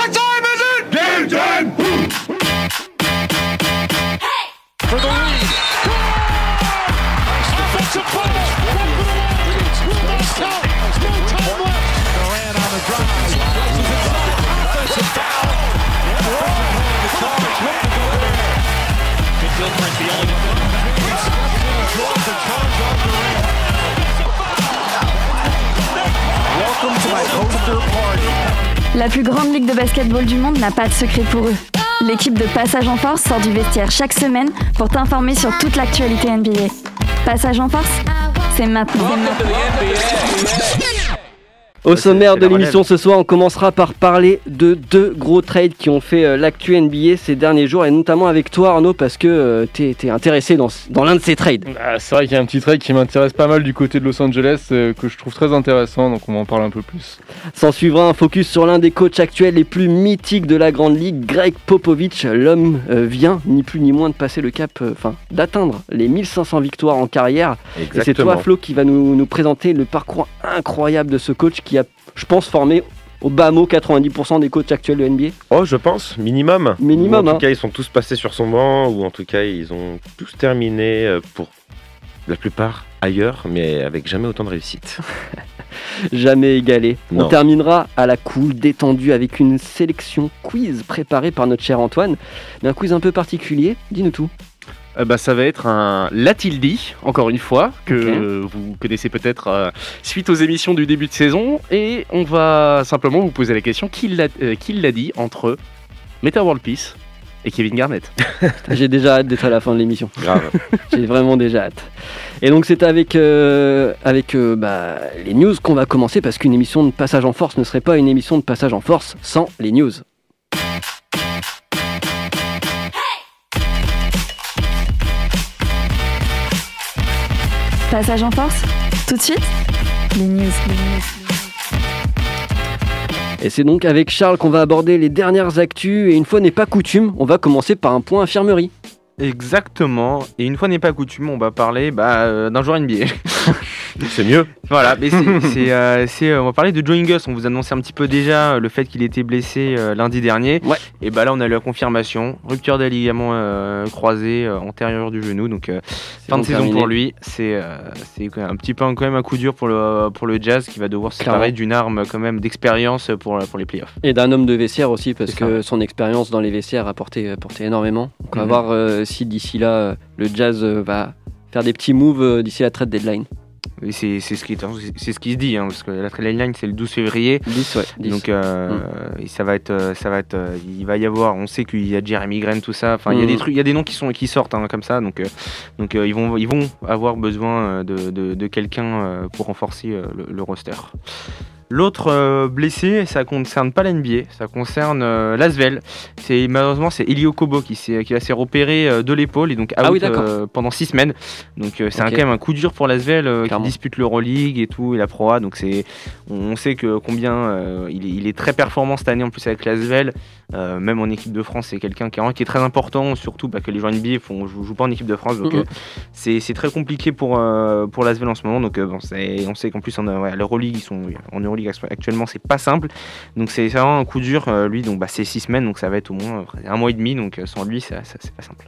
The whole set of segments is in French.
What's up? Basketball du monde n'a pas de secret pour eux. L'équipe de Passage en Force sort du vestiaire chaque semaine pour t'informer sur toute l'actualité NBA. Passage en Force, c'est maintenant. Au sommaire de l'émission ce soir, on commencera par parler de deux gros trades qui ont fait euh, l'actu NBA ces derniers jours, et notamment avec toi Arnaud, parce que euh, t'es es intéressé dans, dans l'un de ces trades. Ah, c'est vrai qu'il y a un petit trade qui m'intéresse pas mal du côté de Los Angeles, euh, que je trouve très intéressant, donc on va en parler un peu plus. S'en suivra un focus sur l'un des coachs actuels les plus mythiques de la Grande Ligue, Greg Popovich. L'homme euh, vient, ni plus ni moins, de passer le cap, euh, enfin, d'atteindre les 1500 victoires en carrière. Et c'est toi, Flo, qui va nous, nous présenter le parcours incroyable de ce coach qui a, je pense, formé au bas mot 90% des coachs actuels de NBA. Oh, je pense, minimum. Minimum, Ou en hein. tout cas, ils sont tous passés sur son banc, ou en tout cas, ils ont tous terminé euh, pour la plupart ailleurs, mais avec jamais autant de réussite. Jamais égalé. On terminera à la cool, détendue, avec une sélection quiz préparée par notre cher Antoine. Mais un quiz un peu particulier, dis-nous tout. Euh, bah, ça va être un L'a-t-il dit, encore une fois, que euh, vous connaissez peut-être euh, suite aux émissions du début de saison. Et on va simplement vous poser la question qui l'a euh, dit entre Meta World Peace et Kevin Garnett? J'ai déjà hâte d'être à la fin de l'émission. Grave. J'ai vraiment déjà hâte. Et donc c'est avec, avec bah, les news qu'on va commencer parce qu'une émission de passage en force ne serait pas une émission de passage en force sans les news. Passage en Force, tout de suite, les news. Et c'est donc avec Charles qu'on va aborder les dernières actus et une fois n'est pas coutume, on va commencer par un point infirmerie. Exactement. Et une fois n'est pas coutume, on va parler bah, euh, d'un joueur NBA. C'est mieux. voilà, mais c'est, euh, euh, on va parler de Joe Ingles. On vous annonçait un petit peu déjà le fait qu'il était blessé euh, lundi dernier. Ouais. Et bah là, on a eu la confirmation. Rupture des ligaments croisés antérieurs du genou. Donc fin de saison terminé. pour lui. C'est, un petit peu quand même un coup dur pour le, pour le Jazz qui va devoir se séparer d'une arme quand même d'expérience pour, pour les playoffs. Et d'un homme de vestiaire aussi, parce que son expérience dans les vestiaires a porté, porté énormément. Donc on va Mhm. voir euh, si d'ici là, euh, le Jazz euh, va faire des petits moves euh, d'ici la trade deadline. Et c'est, c'est, ce qui, c'est ce qui se dit, hein, parce que la trade deadline c'est le 12 février. 10, ouais. 10. Donc euh, et ça va être, ça va être, il va y avoir, on sait qu'il y a Jeremy Grant tout ça. Enfin, il y a Mhm. des trucs, il y a des noms qui sont qui sortent hein, comme ça. Donc euh, donc euh, ils vont ils vont avoir besoin de, de, de quelqu'un pour renforcer le, le roster. L'autre euh, blessé, ça concerne pas l'NBA, ça concerne euh, l'Asvel. C'est malheureusement c'est Elio Kobo qui s'est qui va s'est repéré euh, de l'épaule et donc out Ah oui, euh, pendant six semaines. Donc c'est quand même un coup dur pour l'Asvel qui dispute l'Euroleague et tout et la Pro A. Donc c'est on sait que combien il, est, il est très performant cette année en plus avec l'Asvel. Euh, même en équipe de France, c'est quelqu'un qui, est- qui est très important, surtout bah, que les joueurs NBA font, jouent, jouent pas en équipe de France. Donc Mhm. euh, c'est c'est très compliqué pour, euh, pour l'Asvel en ce moment. Donc euh, bon, c'est- on sait qu'en plus en ouais, l'Euroleague, ils sont en Euroleague actu- actuellement, c'est pas simple. Donc c'est vraiment un coup dur. euh, lui, donc bah, c'est six semaines, donc ça va être au moins un mois et demi. Donc sans lui, ça, ça- c'est pas simple.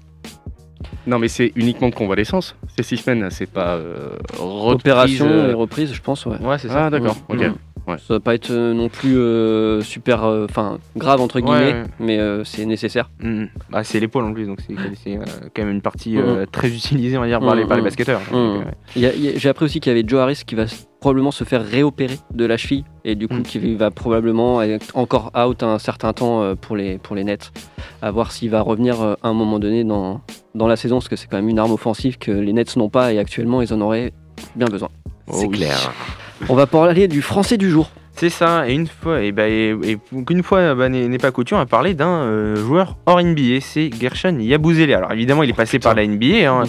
Non, mais c'est uniquement de convalescence. C'est six semaines, c'est pas euh, reprise, Opération et reprise, je pense, ouais. Ouais, c'est ça. Ah, d'accord, ok. Mhm. Ouais. Ça va pas être euh, non plus euh, super, euh, enfin grave entre Ouais, guillemets, ouais. mais euh, c'est nécessaire. Bah, c'est l'épaule en plus, donc c'est c'est, euh, quand même une partie Mhm. euh, très utilisée, on va dire, par, les, par les basketteurs. J'ai appris aussi qu'il y avait Joe Harris qui va probablement se faire réopérer de la cheville et du coup Mm. qui va probablement être encore out un certain temps pour les, pour les Nets. À voir s'il va revenir à un moment donné dans, dans la saison parce que c'est quand même une arme offensive que les Nets n'ont pas et actuellement ils en auraient bien besoin. C'est Oh oui. clair. On va parler du français du jour. C'est ça, et une fois, et, bah, et, et qu'une fois bah, n'est pas coutume, on va parler d'un euh, joueur hors NBA, c'est Gershon Yabusele. Alors évidemment, il est passé par la NBA, hein.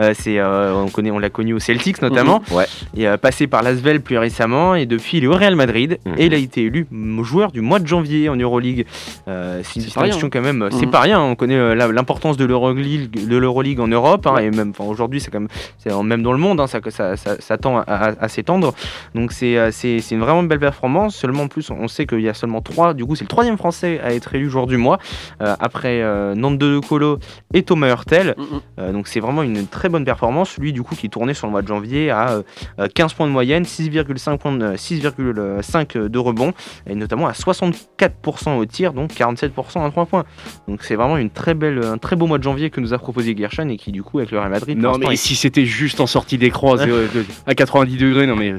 Euh, c'est, euh, on connaît, on l'a connu au Celtics notamment, Ouais. et euh, passé par l'Asvel plus récemment, et depuis il est au Real Madrid, Mhm. et il a été élu joueur du mois de janvier en Euroleague. Euh, c'est une C'est pas rien. distinction quand même, euh, c'est Mhm. pas rien, on connaît euh, l'importance de l'Euroleague de l'Euroleague en Europe, hein, et même aujourd'hui, c'est quand même, même dans le monde, hein, ça, ça, ça, ça tend à, à- à s'étendre. Donc c'est euh, c'est c'est une vraiment belle performance. Performance. Seulement en plus, on sait qu'il y a seulement trois. Du coup, c'est le troisième Français à être élu joueur du mois euh, après euh, Nando De Colo et Thomas Hurtel. Mm, mm. Euh, donc c'est vraiment une très bonne performance. Lui, du coup, qui tournait sur le mois de janvier à euh, euh, 15 points de moyenne, 6,5 points de- euh, 6,5 de rebond et notamment à 64% au tir, donc 47% à 3 points. Donc c'est vraiment une très belle, un très beau mois de janvier que nous a proposé Gershon et qui du coup avec le Real Madrid. Non, mais est- si c'était juste en sortie d'écran à, zéro- de- à 90 degrés, non mais.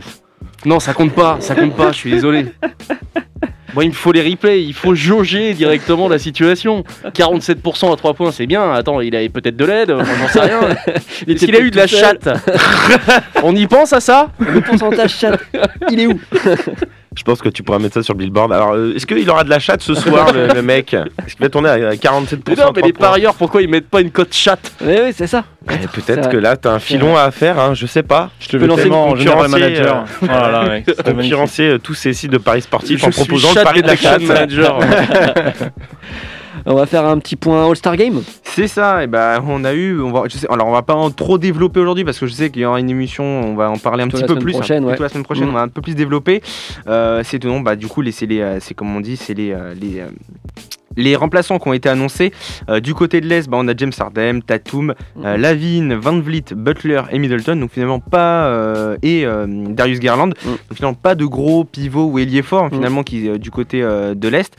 Non, ça compte pas, ça compte pas, je suis désolé. Bon, il me faut les replays, il faut jauger directement la situation. 47% à 3 points, c'est bien. Attends, il avait peut-être de l'aide, moi, j'en sais rien. Il Est-ce qu'il a eu de la chatte? On y pense à ça? Le pourcentage chat, il est où? Je pense que tu pourras mettre ça sur le billboard. Alors, euh, est-ce qu'il aura de la chatte ce soir, le, le mec Est-ce qu'il va tourner à 47% Mais non, mais les points parieurs, pourquoi ils mettent pas une cote chatte Oui, oui, c'est ça. Eh, Peut-être que là, t'as un filon à faire, hein, je sais pas. Je te peux veux lancer concurrencer, manager. Oh là là, mec, c'était magnifique. Concurrencer euh, tous ces sites de paris sportifs Je en proposant le pari de la chatte. manager. On va faire un petit point All-Star Game. C'est ça, et ben on a eu, on va, je sais, alors on va pas en trop développer aujourd'hui parce que je sais qu'il y aura une émission, on va en parler un Plutôt petit peu plus. prochaine, hein, ouais. la semaine prochaine, Mhm. on va un peu plus développer. Euh, c'est tout, non, bah du coup les, c'est les, euh, c'est comme on dit, c'est les, euh, les, les remplaçants qui ont été annoncés. Euh, du côté de l'Est, bah, on a James Harden, Tatum, euh, Mhm. Lavine, Van Vliet, Butler et Middleton. Donc finalement pas euh, et Darius Garland. Mhm. Donc finalement pas de gros pivots ou ailiers forts finalement qui du côté de l'Est.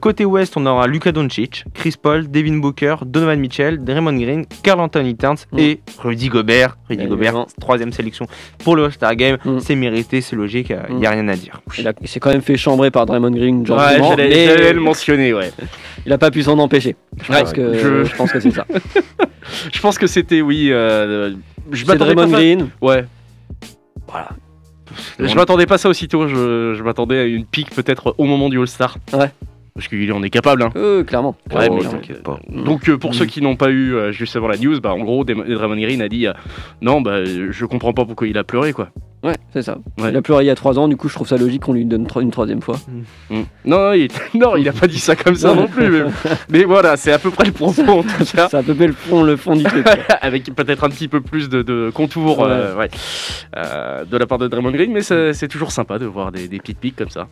Côté Ouest, on aura Luka Doncic, Chris Paul, Devin Booker, Donovan Mitchell, Draymond Green, Carl Anthony Towns Mm. et Rudy Gobert. Rudy Gobert, troisième sélection pour le All-Star Game. Mm. C'est mérité, c'est logique, il n'y a rien à dire. Il, s'est quand même fait chambrer par Draymond Green Ouais, j'allais le mentionner, ouais. Il a pas pu s'en empêcher. Je Ouais, pense que, je- je pense que c'est ça. Je pense que c'était, oui. euh, je C'est Draymond pas ça- Green. Ouais. Voilà. Je m'attendais pas à ça aussitôt, je, je m'attendais à une pique peut-être au moment du All-Star. Ouais. Parce qu'il en est capable. Hein. Euh, clairement. Ouais, Oh, mais t'inquiète pas. Donc euh, pour ceux qui n'ont pas eu euh, justement la news, bah, en gros Draymond Green a dit euh, non bah je comprends pas pourquoi il a pleuré quoi. Ouais, c'est ça. Ouais. Il a pleuré il y a 3 ans, du coup je trouve ça logique qu'on lui donne tro- une troisième fois. Mm. Non, non, il... non il a pas dit ça comme ça Non. plus. Mais, mais voilà c'est à peu près le propos en tout cas. C'est à peu près le fond, le fond du truc. Avec peut-être un petit peu plus de, de contours euh, ouais, euh, de la part de Draymond Green, mais c'est toujours sympa de voir des, des petites piques comme ça.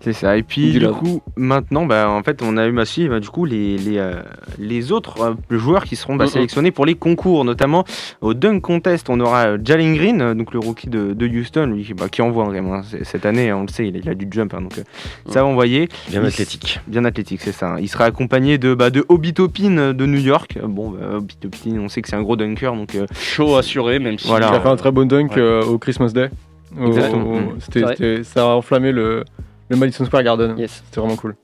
C'est ça. Et puis Du coup, maintenant, bah, en fait, on a eu aussi bah, du coup les, les, euh, les autres euh, joueurs qui seront bah, Mhm. sélectionnés pour les concours, notamment au dunk contest. On aura Jalen Green, donc le rookie de, de Houston, lui, qui- bah, qui envoie vraiment hein, c'est- cette année. On le sait, il a, il a du jump, hein, donc euh, ça va envoyer. Bien Il- athlétique. Bien athlétique, c'est ça. hein. Il sera accompagné de, bah, de Obi Toppin de New York. Bon, bah, Obi on sait que c'est un gros dunker, donc euh, Chaud assuré même si. Voilà. Il a fait un très bon dunk Ouais. euh, au Christmas Day. Exactement. Mm. c'était- ça a enflammé le, le Madison Square Garden. Yes. C'était vraiment cool.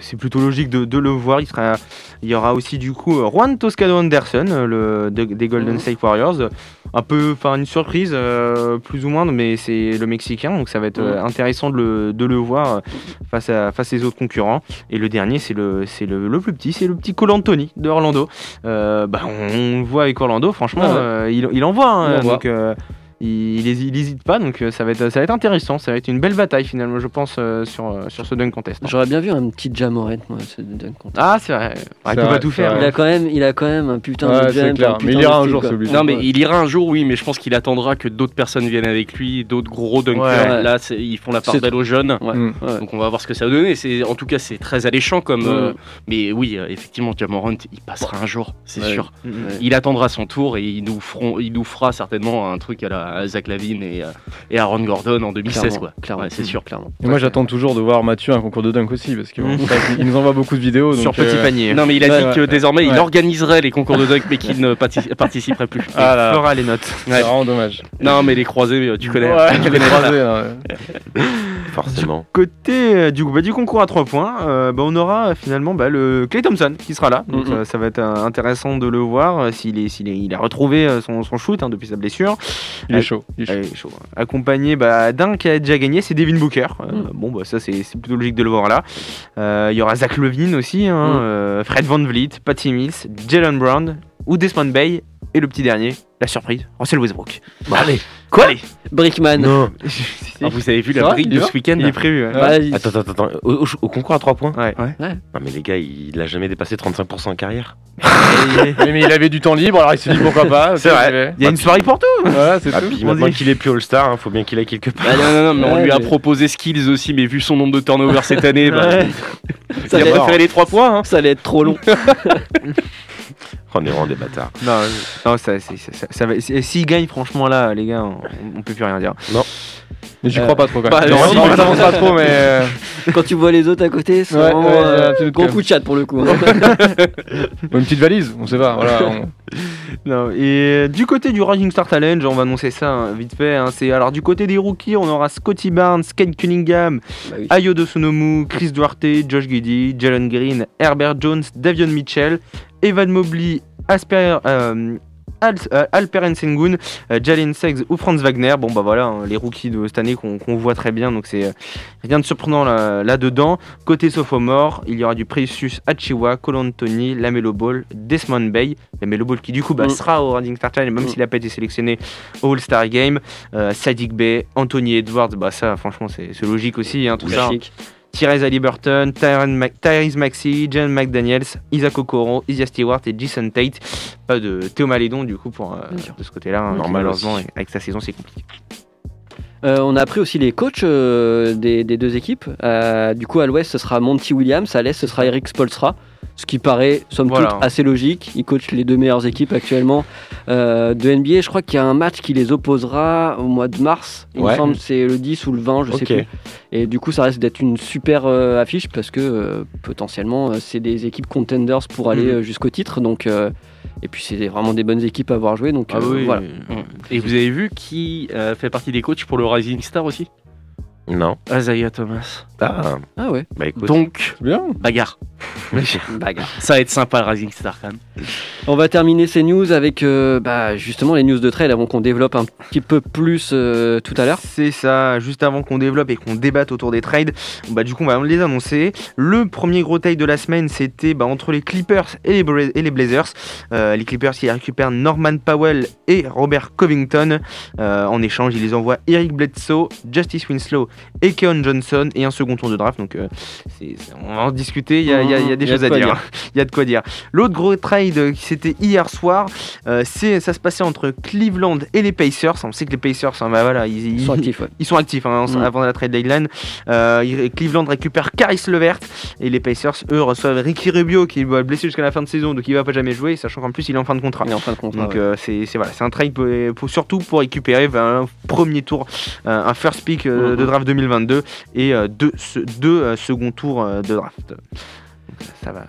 C'est plutôt logique de, de le voir. Il, sera, il y aura aussi du coup euh, Juan Toscano Anderson, euh, le, de- des Golden. State Warriors. Un peu, enfin une surprise, euh, plus ou moins, mais c'est le Mexicain, donc ça va être euh, intéressant de le, de le voir euh, face à face autres concurrents. Et le dernier, c'est le, c'est le, le plus petit, c'est le petit Cole Anthony de Orlando. Euh, bah, on, le voit avec Orlando, franchement, Ah ouais. euh, il, il envoie. hein, Il envoie. donc, euh, il, il, hési- il hésite pas, donc euh, ça va, être, ça va être intéressant. Ça va être une belle bataille finalement, je pense, euh, sur, euh, sur ce dunk contest. J'aurais bien vu un petit Jamorant, moi, ce dunk contest. Ah, c'est vrai. Il peut vrai, pas tout faire. Il a quand même, il a quand même un putain Ouais, de jump, clair. un Mais il ira un jour, obligé. Non mais Ouais. il ira un jour oui mais je pense qu'il attendra que d'autres personnes viennent avec lui, d'autres gros dunkers. Ouais. Là c'est- ils font la part belle aux jeunes. Ouais. Mm. Ouais. Donc on va voir ce que ça va donner. C'est en tout cas c'est très alléchant comme. Mm. euh, mais oui euh, effectivement Jamorant il passera un jour, c'est Ouais. sûr. Ouais. Il attendra son tour et il nous feront, il nous fera certainement un truc à la à Zach Lavine et, euh, et Aaron Gordon en 2016 Clairement, quoi. clairement. Ouais, c'est sûr. Clairement. Et moi j'attends toujours de voir Mathieu un concours de dunk aussi parce qu'il Mm. nous envoie beaucoup de vidéos. Sur donc, petit euh, panier. Non mais il a Ouais, dit ouais. que désormais il organiserait les concours de dunk mais qu'il ne partic- participerait plus. Ah là, fera les notes. c'est vraiment dommage. Non mais les croisés euh, tu connais. Ouais, tu les connais. croisés. Forcément. Côté euh, du, coup, bah, du concours à 3 points, euh, bah, on aura euh, finalement bah, le Clay Thompson qui sera là. Donc Mhm. euh, ça va être euh, intéressant de le voir euh, s'il est, s'il est- il a retrouvé euh, son, son shoot hein, depuis sa blessure. Il est Ouais. chaud. il est chaud. Chaud. Accompagné bah, d'un qui a déjà gagné, c'est Devin Booker. Euh, Mm. Bon, bah, ça c'est plutôt logique de le voir là. Euh, Il y aura Zach Levine aussi, hein, Mm. euh, Fred Van Vliet, Patty Mills, Jalen Brown ou Desmond Bay. Et le petit dernier, la surprise, Russell Westbrook. allez. Quoi Allez. Brickman. Non. Ah, vous avez vu la brique Il de ce week-end Il est prévu. ouais. Ouais, il- Attends, attends, attends. Au, au- au concours à 3 points Ouais. Non, mais les gars, il a jamais dépassé 35% en carrière. Mais il avait du temps libre, alors il s'est dit pourquoi pas. C'est vrai. Il y a une soirée pour tout. Voilà, c'est Ah, tout. puis maintenant qu'il est plus All-Star, il faut bien qu'il aille quelque part. Ah, non, non, non, mais on Ouais, lui a mais- proposé skills aussi, mais vu son nombre de turnovers cette année, bah, Ouais. il a préféré les 3 points. Hein. ça allait être trop long. On est vraiment des bâtards. Non, euh, non ça, c'est- ça, ça- ça va. si- S'il gagne, franchement, là, les gars, on, on peut plus rien dire. Mais j'y Euh, crois pas trop quand bah, même. non, Non, non, non, pas trop, mais. euh, Quand tu vois les autres à côté, c'est Ouais, vraiment ouais, euh, j'ai un gros coup de chat pour le coup. hein. Une petite valise, on sait pas. Voilà, on- Non, et euh, du côté du Rising Star Challenge, on va annoncer ça hein, vite fait. hein, c'est alors du côté des rookies, on aura Scotty Barnes, Ken Cunningham, Bah oui. Ayo Chris Duarte, Josh Giddy, Jalen Green, Herbert Jones, Davion Mitchell, Evan Mobley, Asper, euh, Al- euh, Alperen Sengun, euh, Jalen Suggs ou Franz Wagner. Bon bah voilà, hein, les rookies de cette année qu'on voit très bien, donc c'est euh, rien de surprenant là- là-dedans. Côté sophomore, il y aura du Precious Achiwa, Cole Anthony, Lamelo Ball, Desmond Bay, Lamelo Ball qui du coup bah, Mm. sera au Rising Star Challenge, même Mm. s'il n'a pas été sélectionné au All-Star Game. Euh, Sadiq Bey, Anthony Edwards, bah ça franchement c'est logique aussi, hein, tout ça. Tyrese Halliburton, Tyrese Maxey, John McDaniels, Isaac Okoro, Isaiah Stewart et Jason Tate. Pas de Théo Malédon du coup pour euh, de ce côté-là. hein, malheureusement aussi. avec sa saison c'est compliqué. Euh, on a appris aussi les coachs euh, des, des deux équipes. Euh, du coup, à l'ouest, ce sera Monty Williams. À l'est, ce sera Eric Spolstra. Ce qui paraît, somme Voilà. toute, assez logique. Il coach les deux meilleures équipes actuellement euh, de NBA. Je crois qu'il y a un match qui les opposera au mois de mars. Il me semble que c'est le 10 ou le 20, je Ok. sais plus. Et du coup, ça risque d'être une super euh, affiche parce que euh, potentiellement, euh, c'est des équipes contenders pour aller Mhm. euh, jusqu'au titre. Donc, euh, et puis, c'est vraiment des bonnes équipes à avoir joué. Donc, euh, voilà. Et vous avez vu qui euh, fait partie des coachs pour le Rising Star aussi? Non. Isaiah Thomas. Ah, Ah ouais, bah écoute. Donc, C'est bien. bagarre. bagarre. Ça va être sympa le Rising Star quand même. On va terminer ces news avec euh, bah, justement les news de trade avant qu'on développe un petit peu plus euh, tout à l'heure. C'est ça, juste avant qu'on développe et qu'on débatte autour des trades, bah du coup on va les annoncer. Le premier gros trade de la semaine c'était bah, entre les Clippers et les, Bra- et les Blazers. Euh, les Clippers qui récupèrent Norman Powell et Robert Covington. Euh, en échange ils les envoient Eric Bledsoe, Justice Winslow et Keon Johnson et un second tour de draft. Donc euh, c'est- c'est- on va en discuter, il y a, y y des a choses de à dire. Il y a de quoi dire. L'autre gros trade qui c'était hier soir, euh, c'est ça se passait entre Cleveland et les Pacers. On sait que les Pacers, hein, bah voilà, ils, Ils sont actifs. ouais. ils sont actifs hein, Mm. avant la trade deadline. Euh, Cleveland récupère Caris Levert et les Pacers, eux, reçoivent Ricky Rubio qui bah, blessé jusqu'à la fin de saison, donc il va pas jamais jouer, sachant qu'en plus il est en fin de contrat. Il est en fin de contrat. Donc ouais. c'est c'est- voilà, c'est un trade pour, pour- surtout pour récupérer ben, un premier tour, un first pick euh, Mhm. de draft 2022 et euh, deux, deux euh, second tours euh, de draft. Ça va,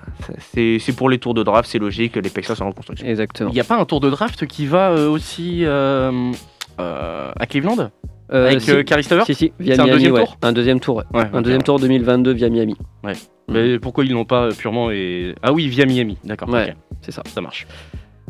c'est pour les tours de draft, c'est logique, les Pacers sont en reconstruction. Exactement. Il n'y a pas un tour de draft qui va euh, aussi euh, euh, à Cleveland Euh, Avec si, Caris Levert si, si, via C'est un Miami, deuxième ouais. tour Un deuxième tour, ouais. Ouais, Un deuxième tour 2022 via Miami. Mais pourquoi ils l'ont pas purement et... Ah oui, via Miami, d'accord. C'est ça. Ça marche.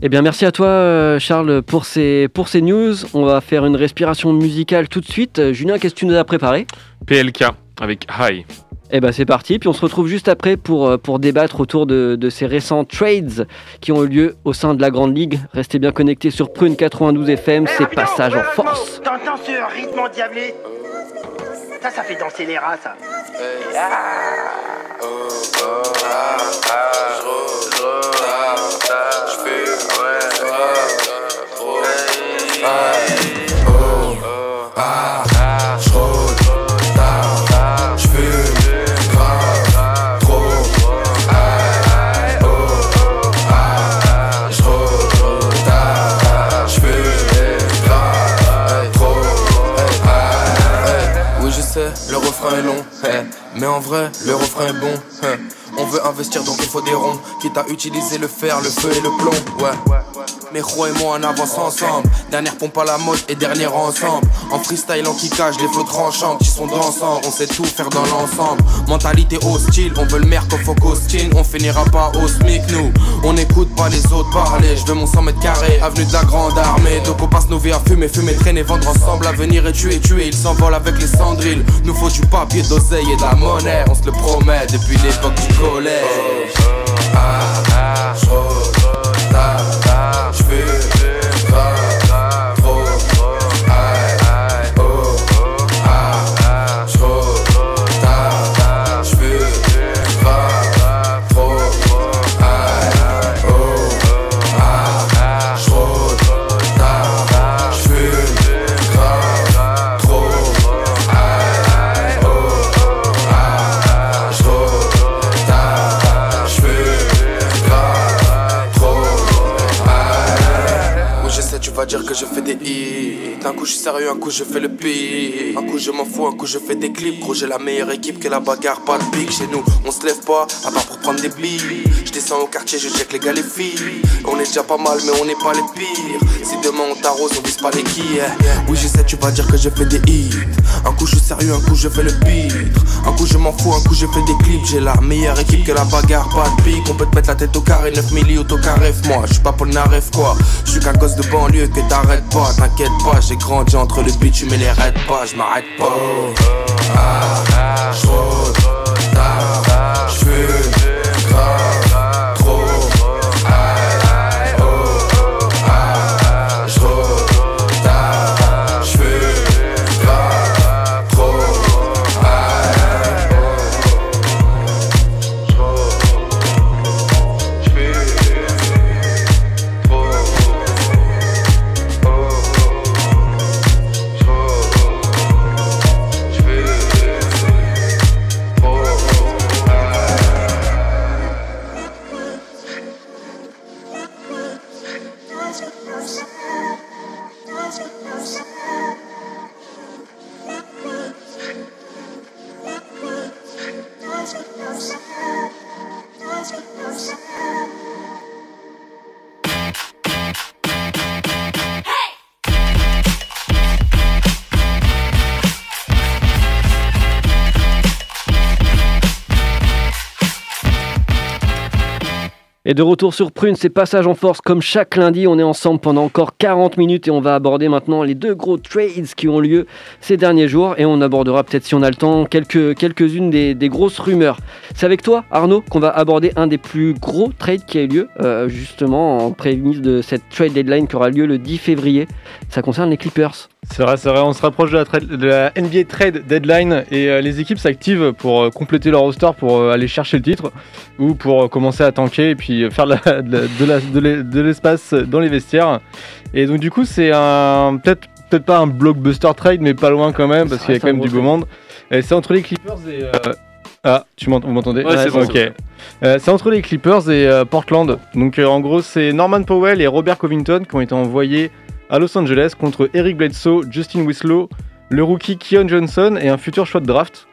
Eh bien, merci à toi, euh, Charles, pour ces, pour ces news. On va faire une respiration musicale tout de suite. Euh, Julien, qu'est-ce que tu nous as préparé? PLK avec High. Eh ben, c'est parti. Puis on se retrouve juste après pour, euh, pour débattre autour de, de ces récents trades qui ont eu lieu au sein de la Grande Ligue. Restez bien connectés sur Prune 92 FM. C'est Passage en Force. T'entends ce rythme endiablé? Ça, ça fait danser les rats, ça. Oui, donc il faut des ronds, quitte à utiliser le fer, le feu et le plomb. Ouais. Mais Ro et moi on avance ensemble. Dernière pompe à la mode et dernier ensemble. En freestyle en kickage, les flots tranchants qui sont dansants. On sait tout faire dans l'ensemble. Mentalité hostile, on veut le merc au faut. On finira pas au SMIC, nous. On n'écoute pas les autres parler. Je veux mon 100 mètres carrés, avenue de la grande armée. Donc on passe nos vies à fumer, fumer, traîner, vendre ensemble. L'avenir est tué, tué. Il s'envole avec les cendrilles. Nous faut du papier, d'oseille et de la monnaie. On se le promet depuis l'époque du collège. Ah, ah, j'rôde, ah, que je fais des hits. Un coup je suis sérieux, un coup je fais le pire. Un coup je m'en fous, un coup je fais des clips. Gros, j'ai la meilleure équipe que la bagarre, pas de pique. Chez nous, on se lève pas, à part pour prendre des billes. Je descends au quartier, je check les gars, les filles. On est déjà pas mal, mais on n'est pas les pires. Si demain on t'arrose, on vise pas les quilles. Oui, je sais, tu vas dire que je fais des hits. Un coup je suis sérieux, un coup je fais le pire. Un coup je m'en fous, un coup je fais des clips. J'ai la meilleure équipe que la bagarre, pas de pique. On peut te mettre la tête au carré, 9 milli autocarref. Moi, je suis pas Paul Naref quoi. Je suis qu'un gosse de banlieue que t'arrêtes pas. T'inquiète pas, j'ai grandi entre le bitume et les raids pas. Je m'arrête pas. Ah, j'rôde, tard, j'fume, Et de retour sur Prune, c'est passage en force comme chaque lundi. On est ensemble pendant encore 40 minutes et on va aborder maintenant les deux gros trades qui ont lieu ces derniers jours. Et on abordera peut-être, si on a le temps, quelques, quelques-unes des, des grosses rumeurs. C'est avec toi, Arnaud, qu'on va aborder un des plus gros trades qui a eu lieu, euh, justement en prémisse de cette trade deadline qui aura lieu le 10 février. Ça concerne les Clippers. C'est vrai, c'est vrai, on se rapproche de la, NBA Trade Deadline et euh, les équipes s'activent pour euh, compléter leur roster, pour aller chercher le titre ou pour commencer à tanker et puis euh, faire de la- l'espace dans les vestiaires. Et donc du coup c'est un peut-être peut-être pas un blockbuster trade mais pas loin quand même parce qu'il y a quand même du beau monde. Et c'est entre les Clippers et euh, ah tu m'entendez? Ouais, c'est bon, ok. c'est bon. Euh, c'est entre les Clippers et euh, Portland. Donc en gros, c'est Norman Powell et Robert Covington qui ont été envoyés à Los Angeles contre Eric Bledsoe, Justin Winslow, le rookie Keon Johnson et un futur choix de draft.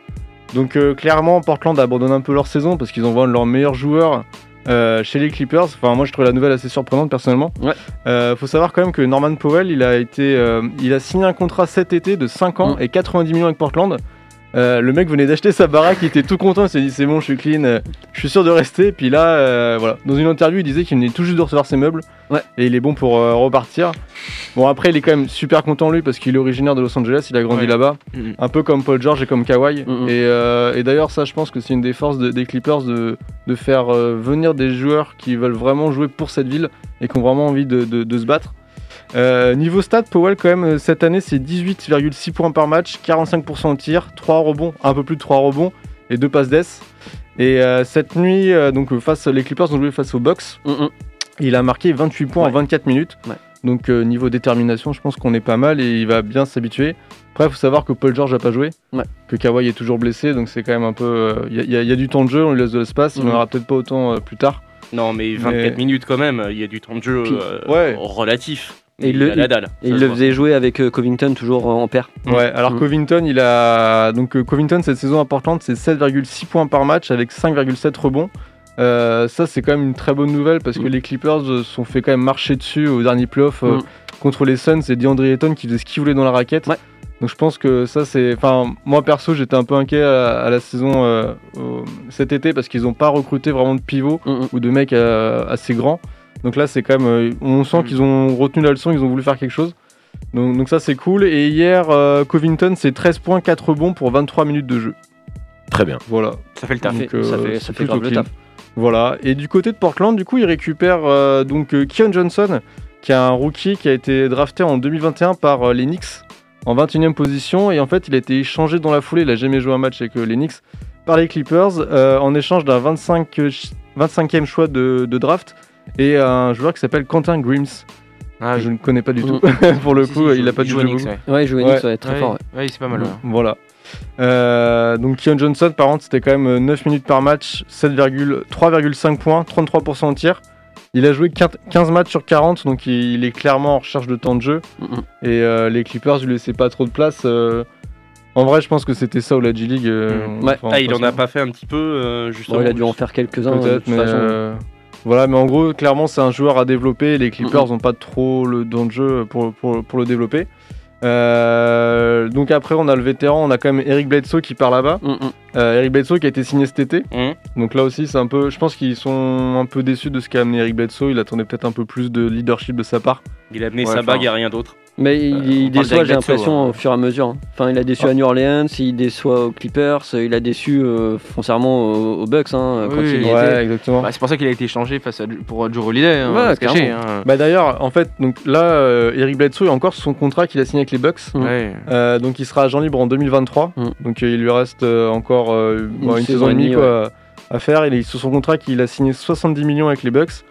Donc clairement, Portland abandonne un peu leur saison parce qu'ils envoient leurs meilleurs joueurs euh, chez les Clippers. Enfin, moi, je trouve la nouvelle assez surprenante personnellement. Ouais. Euh, faut savoir quand même que Norman Powell, il a été, euh, il a signé un contrat cet été de 5 ans Mm. et 90 millions avec Portland. Euh, le mec venait d'acheter sa baraque, il était tout content, il s'est dit c'est bon, je suis clean, euh, je suis sûr de rester. Puis là, euh, voilà, dans une interview, il disait qu'il venait tout juste de recevoir ses meubles Ouais. et il est bon pour repartir. Bon, après, il est quand même super content lui parce qu'il est originaire de Los Angeles, il a grandi Ouais. là-bas, Mhm. un peu comme Paul George et comme Kawhi. Mhm. Et, et d'ailleurs, ça, je pense que c'est une des forces de- des Clippers de, de faire venir des joueurs qui veulent vraiment jouer pour cette ville et qui ont vraiment envie de se battre. Euh, niveau stats, Powell, quand même, euh, cette année, c'est 18,6 points par match, 45% au tir, 3 rebonds, un peu plus de 3 rebonds et 2 passes d'ess. Et euh, cette nuit, euh, donc face, les Clippers ont joué face aux Bucks. Mm, mm. Il a marqué 28 points Ouais. en 24 minutes. Ouais. Donc niveau détermination, je pense qu'on est pas mal et il va bien s'habituer. Après, il faut savoir que Paul George n'a pas joué, Ouais. que Kawhi est toujours blessé, donc c'est quand même un peu. Il y, a- y y du temps de jeu, on lui laisse de l'espace, il Mhm. en aura peut-être pas autant plus tard. Non, mais 24 minutes quand même, il y a du temps de jeu euh, ouais. relatif. Et il le- dalle. Et il faisait jouer avec euh, Covington toujours euh, en paire. Mm. Ouais, alors Mhm. Covington, il a. Donc euh, Covington, cette saison à Portland, c'est 7,6 points par match avec 5,7 rebonds. Euh, ça, c'est quand même une très bonne nouvelle parce que Mhm. les Clippers euh, se sont fait quand même marcher dessus au dernier playoff contre les Suns. C'est DeAndre Ayton qui faisait ce qu'il voulait dans la raquette. Ouais. Donc je pense que ça, c'est. Enfin, moi perso, j'étais un peu inquiet à, à la saison euh, cet été parce qu'ils n'ont pas recruté vraiment de pivot Mm, mm. ou de mecs euh, assez grands. Donc là, c'est quand même. euh, on sent Mm. qu'ils ont retenu la leçon, ils ont voulu faire quelque chose. Donc, donc ça, c'est cool. Et hier, euh, Covington, c'est 13 points, 4 rebonds pour 23 minutes de jeu. Très bien. Voilà. Ça fait le taf. Ça Donc, fait- euh, ça fait, c'est ça fait plutôt grave le clean. taf. Voilà. Et du côté de Portland, du coup, il récupère euh, donc euh, Keon Johnson, qui est un rookie qui a été drafté en 2021 par euh, les Knicks en 21e position. Et en fait, il a été échangé dans la foulée. Il a jamais joué un match avec euh, les Knicks par les Clippers euh, en échange d'un 25, euh, ch- 25e choix de, de draft et un joueur qui s'appelle Quentin Grimes. Ah, que je ne connais pas du Mm. tout. Pour le Si, coup, si, il a pas joue du à tout Knicks, joué. ouais. Ouais, il jouait Ouais. Knicks, ouais, très Ouais, fort. ouais. ouais, c'est pas mal. ouais. Voilà. Euh, donc Keon Johnson, par contre, c'était quand même 9 minutes par match, 7,3,5 points, 33% au tir, Il a joué 15 matchs sur 40, donc il, il est clairement en recherche de temps de jeu. Et euh, les Clippers lui laissaient pas trop de place. euh. En vrai, je pense que c'était ça ou la G-League. euh, enfin, Ah, il en a pas fait un petit peu, euh, justement. Bon, il a dû en faire quelques-uns. de Peut-être, toute mais. façon. Voilà, mais en gros, clairement, c'est un joueur à développer. Les Clippers n'ont pas trop le don de jeu pour, pour, pour le développer. Euh, donc après, on a le vétéran, on a quand même Eric Bledsoe qui part là-bas. Mm, mm. Euh, Eric Bledsoe qui a été signé cet été. Mhm. Donc là aussi, c'est un peu. Je pense qu'ils sont un peu déçus de ce qu'a amené Eric Bledsoe. Il attendait peut-être un peu plus de leadership de sa part. Il a amené Ouais, sa bague et rien d'autre. Mais il, il parle déçoit, j'ai l'impression, hein. au fur et à mesure. hein. Enfin, il a déçu à New Orleans, il déçoit aux Clippers, il a déçu euh, foncièrement aux, aux Bucks hein, quand Oui, il y Ouais, était. exactement. Bah, c'est pour ça qu'il a été échangé face à, pour Joe Holiday. Hein, Ouais, clairement. hein. Bah d'ailleurs, en fait, donc là, euh, Eric Bledsoe est encore sur son contrat qu'il a signé avec les Bucks. Mm. Ouais. Euh, donc il sera agent libre en 2023. Mm. Donc euh, il lui reste euh, encore euh, bon, une, saison et demie quoi, à faire. Il est sur son contrat qu'il a signé 70 millions avec les Bucks.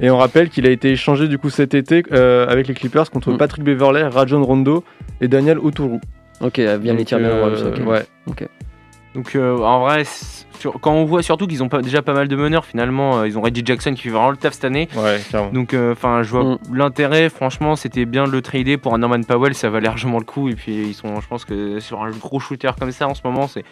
Et on rappelle qu'il a été échangé du coup cet été euh, avec les Clippers contre Mm. Patrick Beverley, Rajon Rondo et Daniel Oturu. Ok, via les Donc, Timberwolves. euh, ok. ouais. Donc euh, en vrai, sur- quand on voit surtout qu'ils ont pas, déjà pas mal de meneurs finalement, euh, ils ont Reggie Jackson qui fait vraiment le taf cette année. Ouais, clairement. Donc euh, enfin, je vois Mm. l'intérêt. Franchement, c'était bien de le trader pour un Norman Powell, ça valait largement le coup. Et puis ils sont, je pense que sur un gros shooter comme ça en ce moment, c'est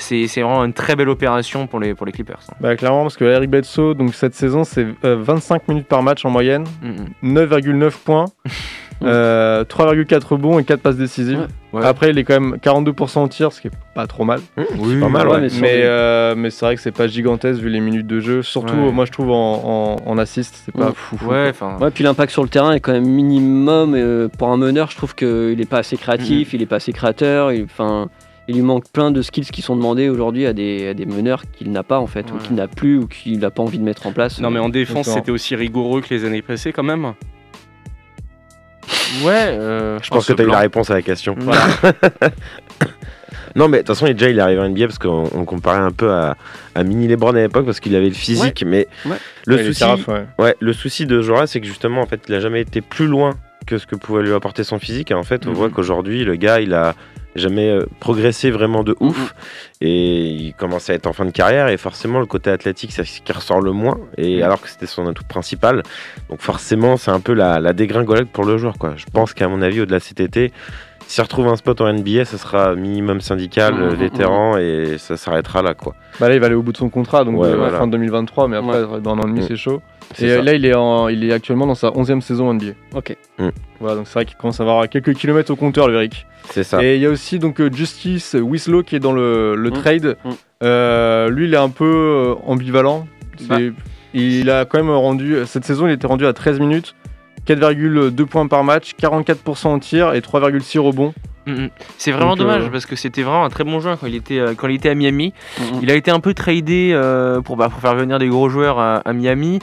c'est vraiment une très belle opération pour les pour les Clippers. hein. Bah clairement parce que Eric Bledsoe, donc cette saison c'est euh, 25 minutes par match en moyenne, Mm, mm. 9,9 points, euh, 3,4 rebonds et 4 passes décisives. Ouais. Après il est quand même 42% au tir, ce qui est pas trop mal. Oui, pas mal, Ouais, mais Mais, euh, mais c'est vrai que c'est pas gigantesque vu les minutes de jeu. Surtout, Ouais. moi je trouve en, en, en assist, c'est pas Mm. fou. fou, Ouais, puis l'impact sur le terrain est quand même minimum. euh, pour un meneur, je trouve qu'il n'est pas assez créatif, il n'est pas assez créateur. Il, enfin, il lui manque plein de skills qui sont demandés aujourd'hui à des, à des meneurs qu'il n'a pas en fait, ou qu'il n'a plus, ou qu'il n'a pas envie de mettre en place. Non, mais en défense, c'était aussi rigoureux que les années passées, quand même. Ouais, euh, Je pense que tu as eu la réponse à la question. Voilà. Non, mais de toute façon, il est déjà il est arrivé en NBA parce qu'on on comparait un peu à, à Mini Lebron à l'époque parce qu'il avait le physique. Mais Ouais. le, Ouais, souci, Seraph, ouais. ouais, le souci de ce joueur-là, c'est que justement, en fait, il a jamais été plus loin que ce que pouvait lui apporter son physique. Et en fait, on Mhm. voit qu'aujourd'hui, le gars, il a jamais euh, progressé vraiment de ouf. Et il commence à être en fin de carrière et forcément le côté athlétique c'est ce qui ressort le moins. Et alors que c'était son atout principal donc forcément c'est un peu la, la dégringolade pour le joueur quoi. Je pense qu'à mon avis au-delà de cet été s'il retrouve un spot en NBA ce sera minimum syndical mhm, vétéran et ça s'arrêtera là quoi. Bah là, il va aller au bout de son contrat, donc Ouais, euh, voilà. fin 2023, mais après, dans un an et demi, Mm. c'est chaud. Et euh, ça. là, il est, en, il est actuellement dans sa 11e saison NBA. Ok. Mm. Voilà, donc c'est vrai qu'il commence à avoir quelques kilomètres au compteur, le Eric. c'est ça Et il y a aussi donc euh, Justice Winslow qui est dans le, le Mm. trade. Mm. Euh, lui, il est un peu ambivalent. Bah. Il a quand même rendu, cette saison, il était rendu à 13 minutes, 4,2 points par match, 44% au tir et 3,6 rebonds. Mm, mm. C'est vraiment Donc, dommage euh, parce que c'était vraiment un très bon joueur quand il était, euh, quand il était à Miami. Mhm. Il a été un peu tradé euh, pour, bah, pour faire venir des gros joueurs à, à Miami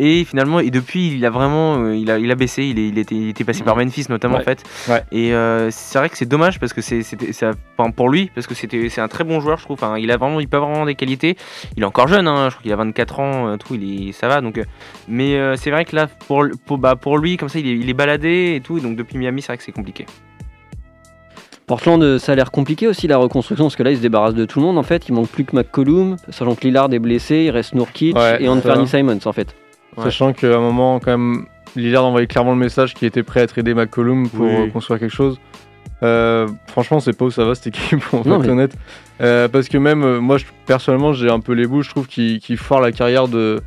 et finalement et depuis il a vraiment euh, il a, il a baissé il, est- il était, il était passé par Memphis notamment Ouais. en fait Ouais. et euh, c'est vrai que c'est dommage parce que c'est c'était ça- enfin, pour lui parce que c'était c'est un très bon joueur je trouve Enfin, il a vraiment il peut avoir vraiment des qualités il est encore jeune hein, je crois qu'il a 24 ans euh, tout il est ça va donc euh, mais euh, c'est vrai que là pour pour, bah, pour lui comme ça il est, il est baladé et tout et donc depuis Miami c'est vrai que c'est compliqué Portland, euh, ça a l'air compliqué aussi la reconstruction parce que là ils se débarrassent de tout le monde en fait. Il manque plus que McCollum, sachant que Lillard est blessé, il reste Nourkic Ouais, et Anthony. Simons en fait. Ouais. Sachant qu'à un moment, quand même, Lillard envoyait clairement le message qu'il était prêt à trader McCollum pour Oui. construire quelque chose. Euh, franchement, c'est pas où ça va cette équipe, pour être mais- honnête. Euh, parce que même, euh, moi, je- personnellement, j'ai un peu les bouches. Je trouve qu'il qu'il foire la carrière de,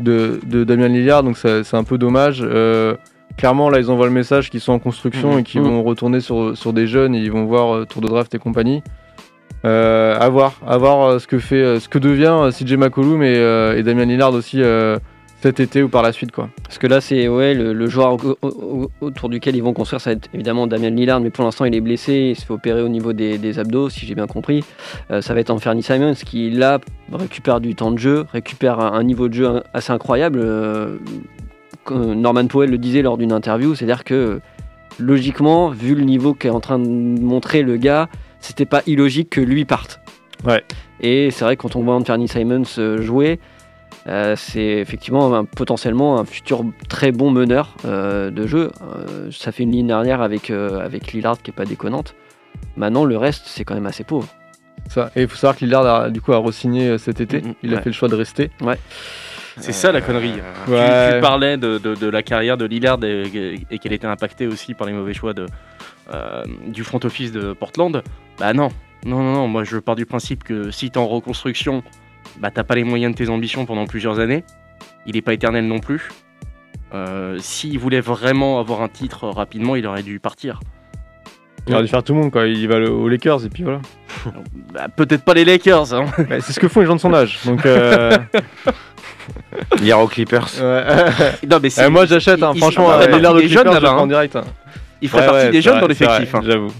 de, de Damien Lillard, donc c'est un peu dommage. Clairement, là, ils envoient le message qu'ils sont en construction Mhm. et qu'ils vont retourner sur, sur des jeunes et ils vont voir euh, tour de draft et compagnie. Euh, à voir, à voir euh, ce que fait, euh, ce que devient CJ McCollum et, et Damien Lillard aussi cet été ou par la suite, quoi. Parce que là, c'est ouais, le, le joueur au- au- autour duquel ils vont construire, ça va être évidemment Damien Lillard, mais pour l'instant, il est blessé, il se fait opérer au niveau des, des abdos, si j'ai bien compris. Euh, ça va être Anthony Simons qui, là, récupère du temps de jeu, récupère un, un niveau de jeu assez incroyable. Euh, Norman Powell le disait lors d'une interview, c'est-à-dire que logiquement, vu le niveau qu'est en train de montrer le gars, c'était pas illogique que lui parte. Ouais. Et c'est vrai que quand on voit Anthony Simons euh, jouer, euh, c'est effectivement un- potentiellement un futur très bon meneur euh, de jeu. Euh, ça fait une ligne dernière avec, avec Lillard qui est pas déconnante. Maintenant, le reste, c'est quand même assez pauvre. Ça. Et il faut savoir que Lillard a, du coup a re-signé cet été. Il a Ouais. fait le choix de rester. Ouais. C'est ça la connerie. Tu- Ouais. Tu, parlais de, de- de la carrière de Lillard et, et qu'elle était impactée aussi par les mauvais choix de, euh, du front office de Portland. Bah non, non, non, non. Moi je pars du principe que si t'es en reconstruction, bah t'as pas les moyens de tes ambitions pendant plusieurs années. Il est pas éternel non plus. Euh, S'il voulait vraiment avoir un titre rapidement, il aurait dû partir. Il aurait dû faire tout le monde, quoi. Il va aux Lakers et puis voilà. Bah, Peut-être pas les Lakers. Hein. Bah, c'est ce que font les gens de son âge. Donc, euh, Il ira aux Clippers. ouais. Non, mais c'est- Eh, moi j'achète, hein, franchement, euh, jeunes Clippers, je le là-bas, prends hein. direct. hein. il ferait Ouais, partie ouais, des jeunes vrai, dans l'effectif. hein. J'avoue.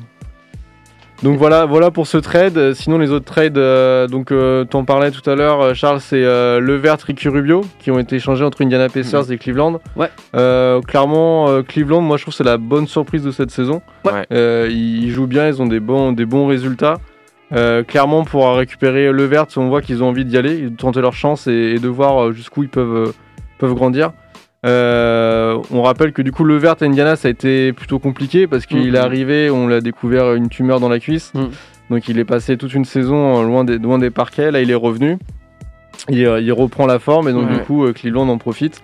Donc voilà, voilà pour ce trade. Euh, Sinon les autres trades, euh, donc euh, t'en parlais tout à l'heure, euh, Charles, c'est euh, Levert, Ricky Rubio qui ont été échangés entre Indiana Pacers et Cleveland. Ouais. Euh, clairement, euh, Cleveland, moi je trouve que c'est la bonne surprise de cette saison. Ouais. Euh, ils, ils jouent bien, ils ont des bons, des bons résultats. Euh, clairement, pour récupérer Levert, on voit qu'ils ont envie d'y aller, de tenter leur chance et, et de voir euh, jusqu'où ils peuvent, euh, peuvent grandir. Euh, on rappelle que du coup Levert à Indiana ça a été plutôt compliqué parce qu'il Mhm. est arrivé, on l'a découvert une tumeur dans la cuisse, Mhm. donc il est passé toute une saison loin des, loin des parquets. Là il est revenu, il, il reprend la forme et donc Ouais. du coup Cleveland en profite.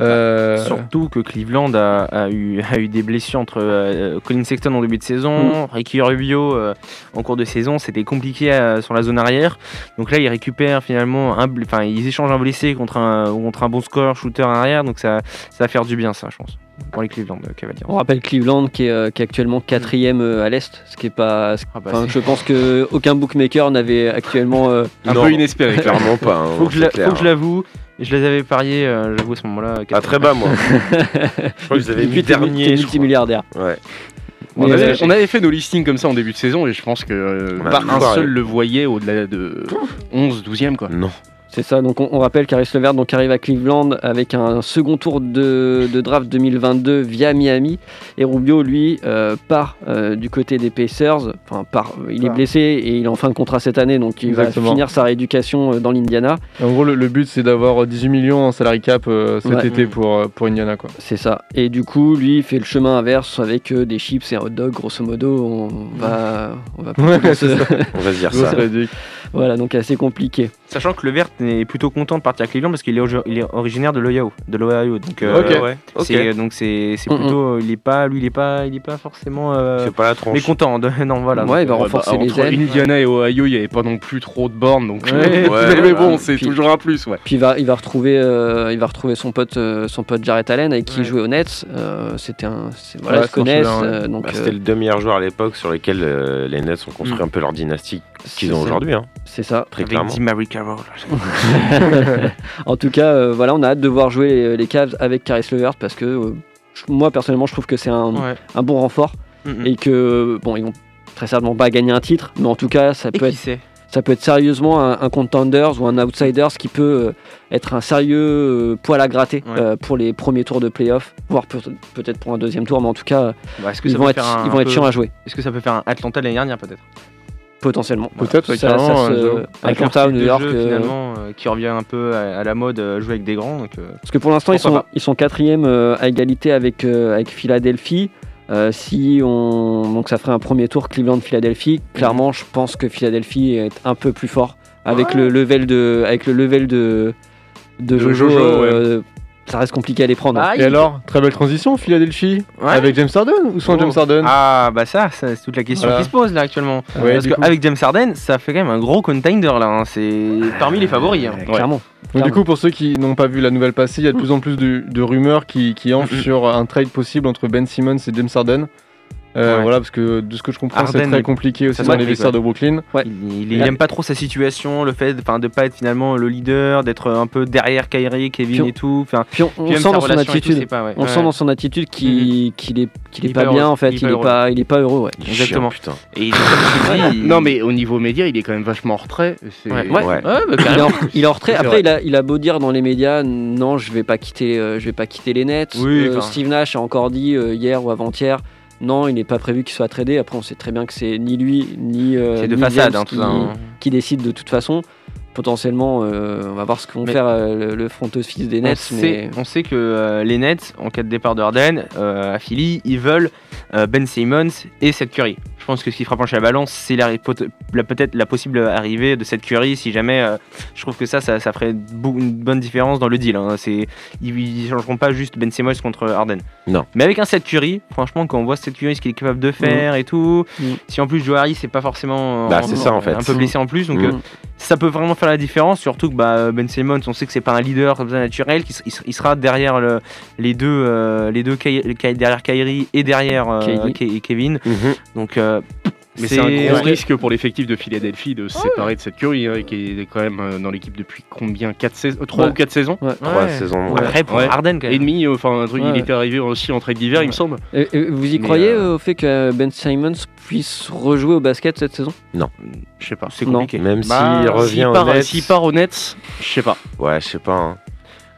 Euh, Surtout que Cleveland a, a eu, a eu des blessures entre euh, Colin Sexton en début de saison, Ricky Rubio euh, en cours de saison, c'était compliqué euh, sur la zone arrière. Donc là, ils récupèrent finalement, enfin, ils échangent un blessé contre un, contre un bon score shooter arrière, donc ça, ça va faire du bien, ça, je pense, pour les Cleveland euh, Cavaliers. On rappelle Cleveland qui est, euh, qui est actuellement quatrième euh, à l'est, ce qui est pas. ce- Ah bah, je pense que aucun bookmaker n'avait actuellement. euh, Un Non, peu inespéré. Clairement pas. hein, faut que la- faut que je l'avoue, je les avais pariés, euh, j'avoue à ce moment-là. Ah, très bas, moi. je crois que vous avez et mis dernier. multimilliardaire. Ouais. On, avait, on avait fait nos listings comme ça en début de saison et je pense que euh, pas un seul le voyait au-delà de 11, 12e quoi. Non. C'est ça, donc on, on rappelle qu'Aris Levert donc, arrive à Cleveland avec un second tour de, de draft 2022 via Miami. Et Rubio, lui, euh, part euh, du côté des Pacers. Enfin, part, il est blessé et il est en fin de contrat cette année, donc il Exactement. va finir sa rééducation euh, dans l'Indiana. En gros, le, le but c'est d'avoir 18 millions en salary cap euh, cet Ouais. été pour, euh, pour Indiana. Quoi. C'est ça. Et du coup, lui, il fait le chemin inverse avec euh, des chips et un hot dog, grosso modo. On va. On va Ouais, se-. On va se dire ça. Voilà, donc assez compliqué. Sachant que Levert est plutôt content de partir à Cleveland parce qu'il est, orgi- il est originaire de l'Ohio, de l'Ohio. Donc, euh. Ouais. C'est donc c'est c'est Mm, plutôt, il est pas, lui, il est pas, il est pas forcément euh, C'est pas la tronche. mécontent. De, non, voilà. Ouais, il va renforcer bah, les entre ailes. Indiana et Ohio, il n'y avait pas non plus trop de bornes donc. Ouais, ouais, mais bon, c'est toujours un plus, ouais. Puis il va, il va retrouver, euh, il va retrouver son pote, euh, son pote Jarrett Allen avec qui Ouais. il jouait aux Nets. Euh, C'était un, voilà, ils se connaissent. euh, Bah, euh, C'était le demi-meilleur joueur à l'époque sur lequel euh, les Nets ont construit Mm. un peu leur dynastie qu'ils c'est ont ça. aujourd'hui, hein, C'est ça. très Avec clairement. Dimary Carroll. en tout cas, euh, voilà, on a hâte de voir jouer les, les Cavs avec Caris Levert parce que euh, moi personnellement, je trouve que c'est un, Ouais. un bon renfort et que bon, ils vont très certainement pas gagner un titre, mais en tout cas, ça Et peut être, sait ça peut être sérieusement un, un contenders ou un outsiders qui peut euh, être un sérieux euh, poil à gratter Ouais. euh, pour les premiers tours de playoff, voire peut- peut-être pour un deuxième tour, mais en tout cas, Bah, que ils vont être, ils vont être chiants à jouer. Est-ce que ça peut faire un Atlanta l'année dernière peut-être? Potentiellement. Peut-être, ouais, Ça- ça se- j'avoue. avec ou style New de York. jeu, euh, finalement euh, qui revient un peu à, à la mode euh, jouer avec des grands. Donc, euh, Parce que pour l'instant, ils sont, ils sont quatrième euh, à égalité avec, euh, avec Philadelphie. Euh, si on, donc ça ferait un premier tour Cleveland-Philadelphie. Clairement, je pense que Philadelphie est un peu plus fort avec le level de, avec le level de, de, De Jojo. Jojo, euh, Ça reste compliqué à les prendre. Ah, Et alors, très belle transition, Philadelphie Ouais. Avec James Harden ou sans Oh. James Harden? Ah bah ça, ça, c'est toute la question Voilà. qui se pose là actuellement. Ouais, Parce qu'avec James Harden, ça fait quand même un gros contender là. hein. C'est parmi les favoris. hein. Clairement. Donc, du coup, pour ceux qui n'ont pas vu la nouvelle passer, il y a de plus en plus de, de rumeurs qui, qui enflent sur un trade possible entre Ben Simmons et James Harden. Euh, Ouais. Voilà, parce que de ce que je comprends, c'est très compliqué aussi ça se dans les vestiaires de Brooklyn. Ouais. Il, il- il aime pas trop sa situation, le fait de pas être finalement le leader, d'être un peu derrière Kyrie, Kevin on- et tout. Puis on, on puis même sent sa dans son attitude. c'est pas, ouais. On Ouais. sent dans son attitude qu'il qu'il est, qu'il Il est est pas bien en fait. Il est Il pas est heureux. pas, il est pas heureux. Ouais. Exactement. Chiant. Et Non, mais au niveau média, il est quand même vachement en retrait. Bah, Il est, en, retrait. Après, il a, il a beau dire dans les médias, non, je vais pas quitter, euh, je vais pas quitter les Nets. Oui, Euh. Steve Nash a encore dit hier ou avant-hier, non, il n'est pas prévu qu'il soit tradé. Après, on sait très bien que c'est ni lui ni, euh, C'est de ni façade, James hein, qui, qui décide de toute façon. Potentiellement, euh, on va voir ce vont Mais- faire euh, le, le front office des On Nets. sait, on sait que euh, les Nets, en cas de départ de Harden, à Philly, ils veulent Ben Simmons et Seth Curry. Je pense que ce qui fera pencher la balance, c'est la, pot- la- peut-être la possible arrivée de cette Curry. Si jamais, euh, je trouve que ça, ça, ça ferait une bonne différence dans le deal. hein. C'est, ils, ils changeront pas juste Ben Simmons contre Harden. Non. Mais avec un Seth Curry, franchement, quand on voit Seth Curry, ce qu'il est capable de faire et tout, Mm. si en plus Joe Harris c'est pas forcément Bah, c'est ça, en fait. un peu blessé en plus, donc Mm. euh, ça peut vraiment faire la différence. Surtout que bah, Ben Simmons, on sait que c'est pas un leader comme ça naturel, il, s- il sera derrière le- les deux, euh, les deux Ky- Ky- derrière Kyrie et derrière euh, Kevin. Mhm. Donc euh, Mais c'est un gros ouais. risque pour l'effectif de Philadelphie de se séparer de cette Curry, hein, qui est quand même euh, dans l'équipe depuis combien? 4 saisons 3 Ouais. ou 4 saisons? Trois Ouais. saisons. Ouais. Après pour Ouais. Harden quand Et même. demi, euh, enfin un truc, Ouais. il était arrivé aussi en trade d'hiver, il me semble. Et- et vous y Mais, croyez euh, euh, au fait que Ben Simons puisse rejouer au basket cette saison? Je sais pas. C'est Non. compliqué. Même Bah, s'il revient s'il au part, Nets, s'il part au Nets, je sais pas. Ouais, je sais pas. hein.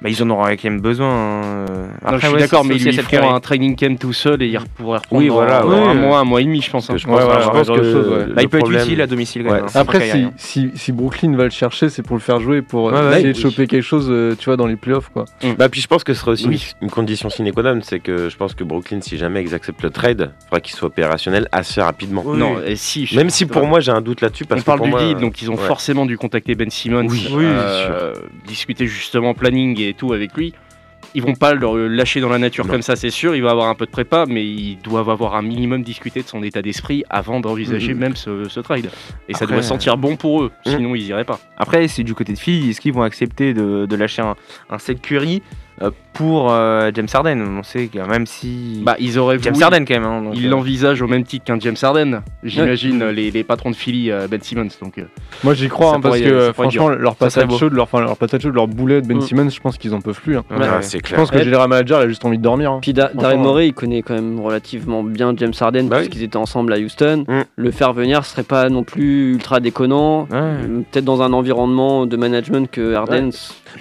Bah, ils en auront quand même besoin. hein. Non, je suis ouais, d'accord, mais ils lui cette feront un training camp tout seul et il pourrait reprendre Oui, voilà, un ouais. mois, un mois et demi, je pense. hein. Ouais, je ouais, pense que Bah, il peut problème- être utile à domicile quand Ouais. même. hein, Après, si, Kyrie, si, si Brooklyn va le chercher, c'est pour le faire jouer, pour Ouais, ouais, essayer oui. de choper quelque chose, euh, tu vois, dans les playoffs, quoi. Bah puis je pense que ce serait aussi Oui. une, condition sine qua non, c'est que je pense que Brooklyn, si jamais ils acceptent le trade, il faudra qu'il soit opérationnel assez rapidement. Oui. Non, et si. je- Même si pour moi j'ai un doute là-dessus parce on parle du deal, donc ils ont forcément dû contacter Ben Simmons, Oui, euh, discuter justement planning et tout avec lui. Ils vont pas le lâcher dans la nature Non. comme ça, c'est sûr. Il va avoir un peu de prépa, mais ils doivent avoir un minimum discuté de son état d'esprit avant d'envisager Mhm. même ce, ce trade. Et ça doit sentir bon pour eux, Mhm. sinon ils iraient pas. Après, c'est du côté de Philly. Est-ce qu'ils vont accepter de, de lâcher un, un Seth Curry? Euh, pour euh, James Harden On sait que même si. Bah, ils auraient James voulu- Harden quand même. hein, donc, Ils euh, l'envisagent au même titre qu'un James Harden, j'imagine, les, les patrons de Philly, euh, Ben Simmons. Donc, euh, Moi, j'y crois, hein, parce que euh, franchement, leur patate chaude, leur, enfin, leur patate chaude, leur boulet de Ben Mm. Simmons, je pense qu'ils en peuvent plus. hein. ouais, Ouais, ouais. c'est Je clair. pense que le général manager, il a juste envie de dormir. hein. Puis Da- ouais. Morey, il connaît quand même relativement bien James Harden Bah oui. puisqu'ils étaient ensemble à Houston. Mm. Le faire venir serait pas non plus ultra déconnant. Ouais. Peut-être dans un environnement de management que Harden.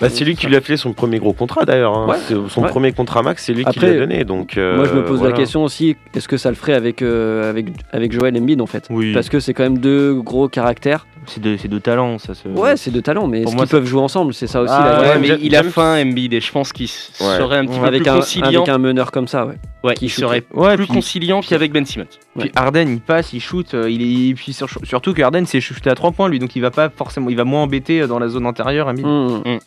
Bah, c'est lui qui lui a fait son premier gros contrat d'ailleurs. Son Ouais. premier contrat max, c'est lui qui l'a donné. Donc, euh, Moi, je me pose voilà. la question aussi est-ce que ça le ferait avec, euh, avec, avec Joel Embiid en fait? Oui. Parce que c'est quand même deux gros caractères. C'est de, c'est de talent, ça. Se... Ouais, c'est de talent, mais Pour est-ce moi, qu'ils peuvent jouer ensemble C'est ça aussi Ah, la ouais, mais il a faim, Embiid, et je pense qu'il serait un petit peu avec, plus un, conciliant. avec un meneur comme ça, ouais. Ouais, qui il shoot. serait Ouais, plus puis- conciliant qu'avec Ben Simmons. Puis Harden, il passe, il shoot, euh, il est puis sur- surtout que Harden c'est shooté à 3 points lui, donc il va pas forcément, il va moins embêter euh, dans la zone intérieure. Embiid. Mm.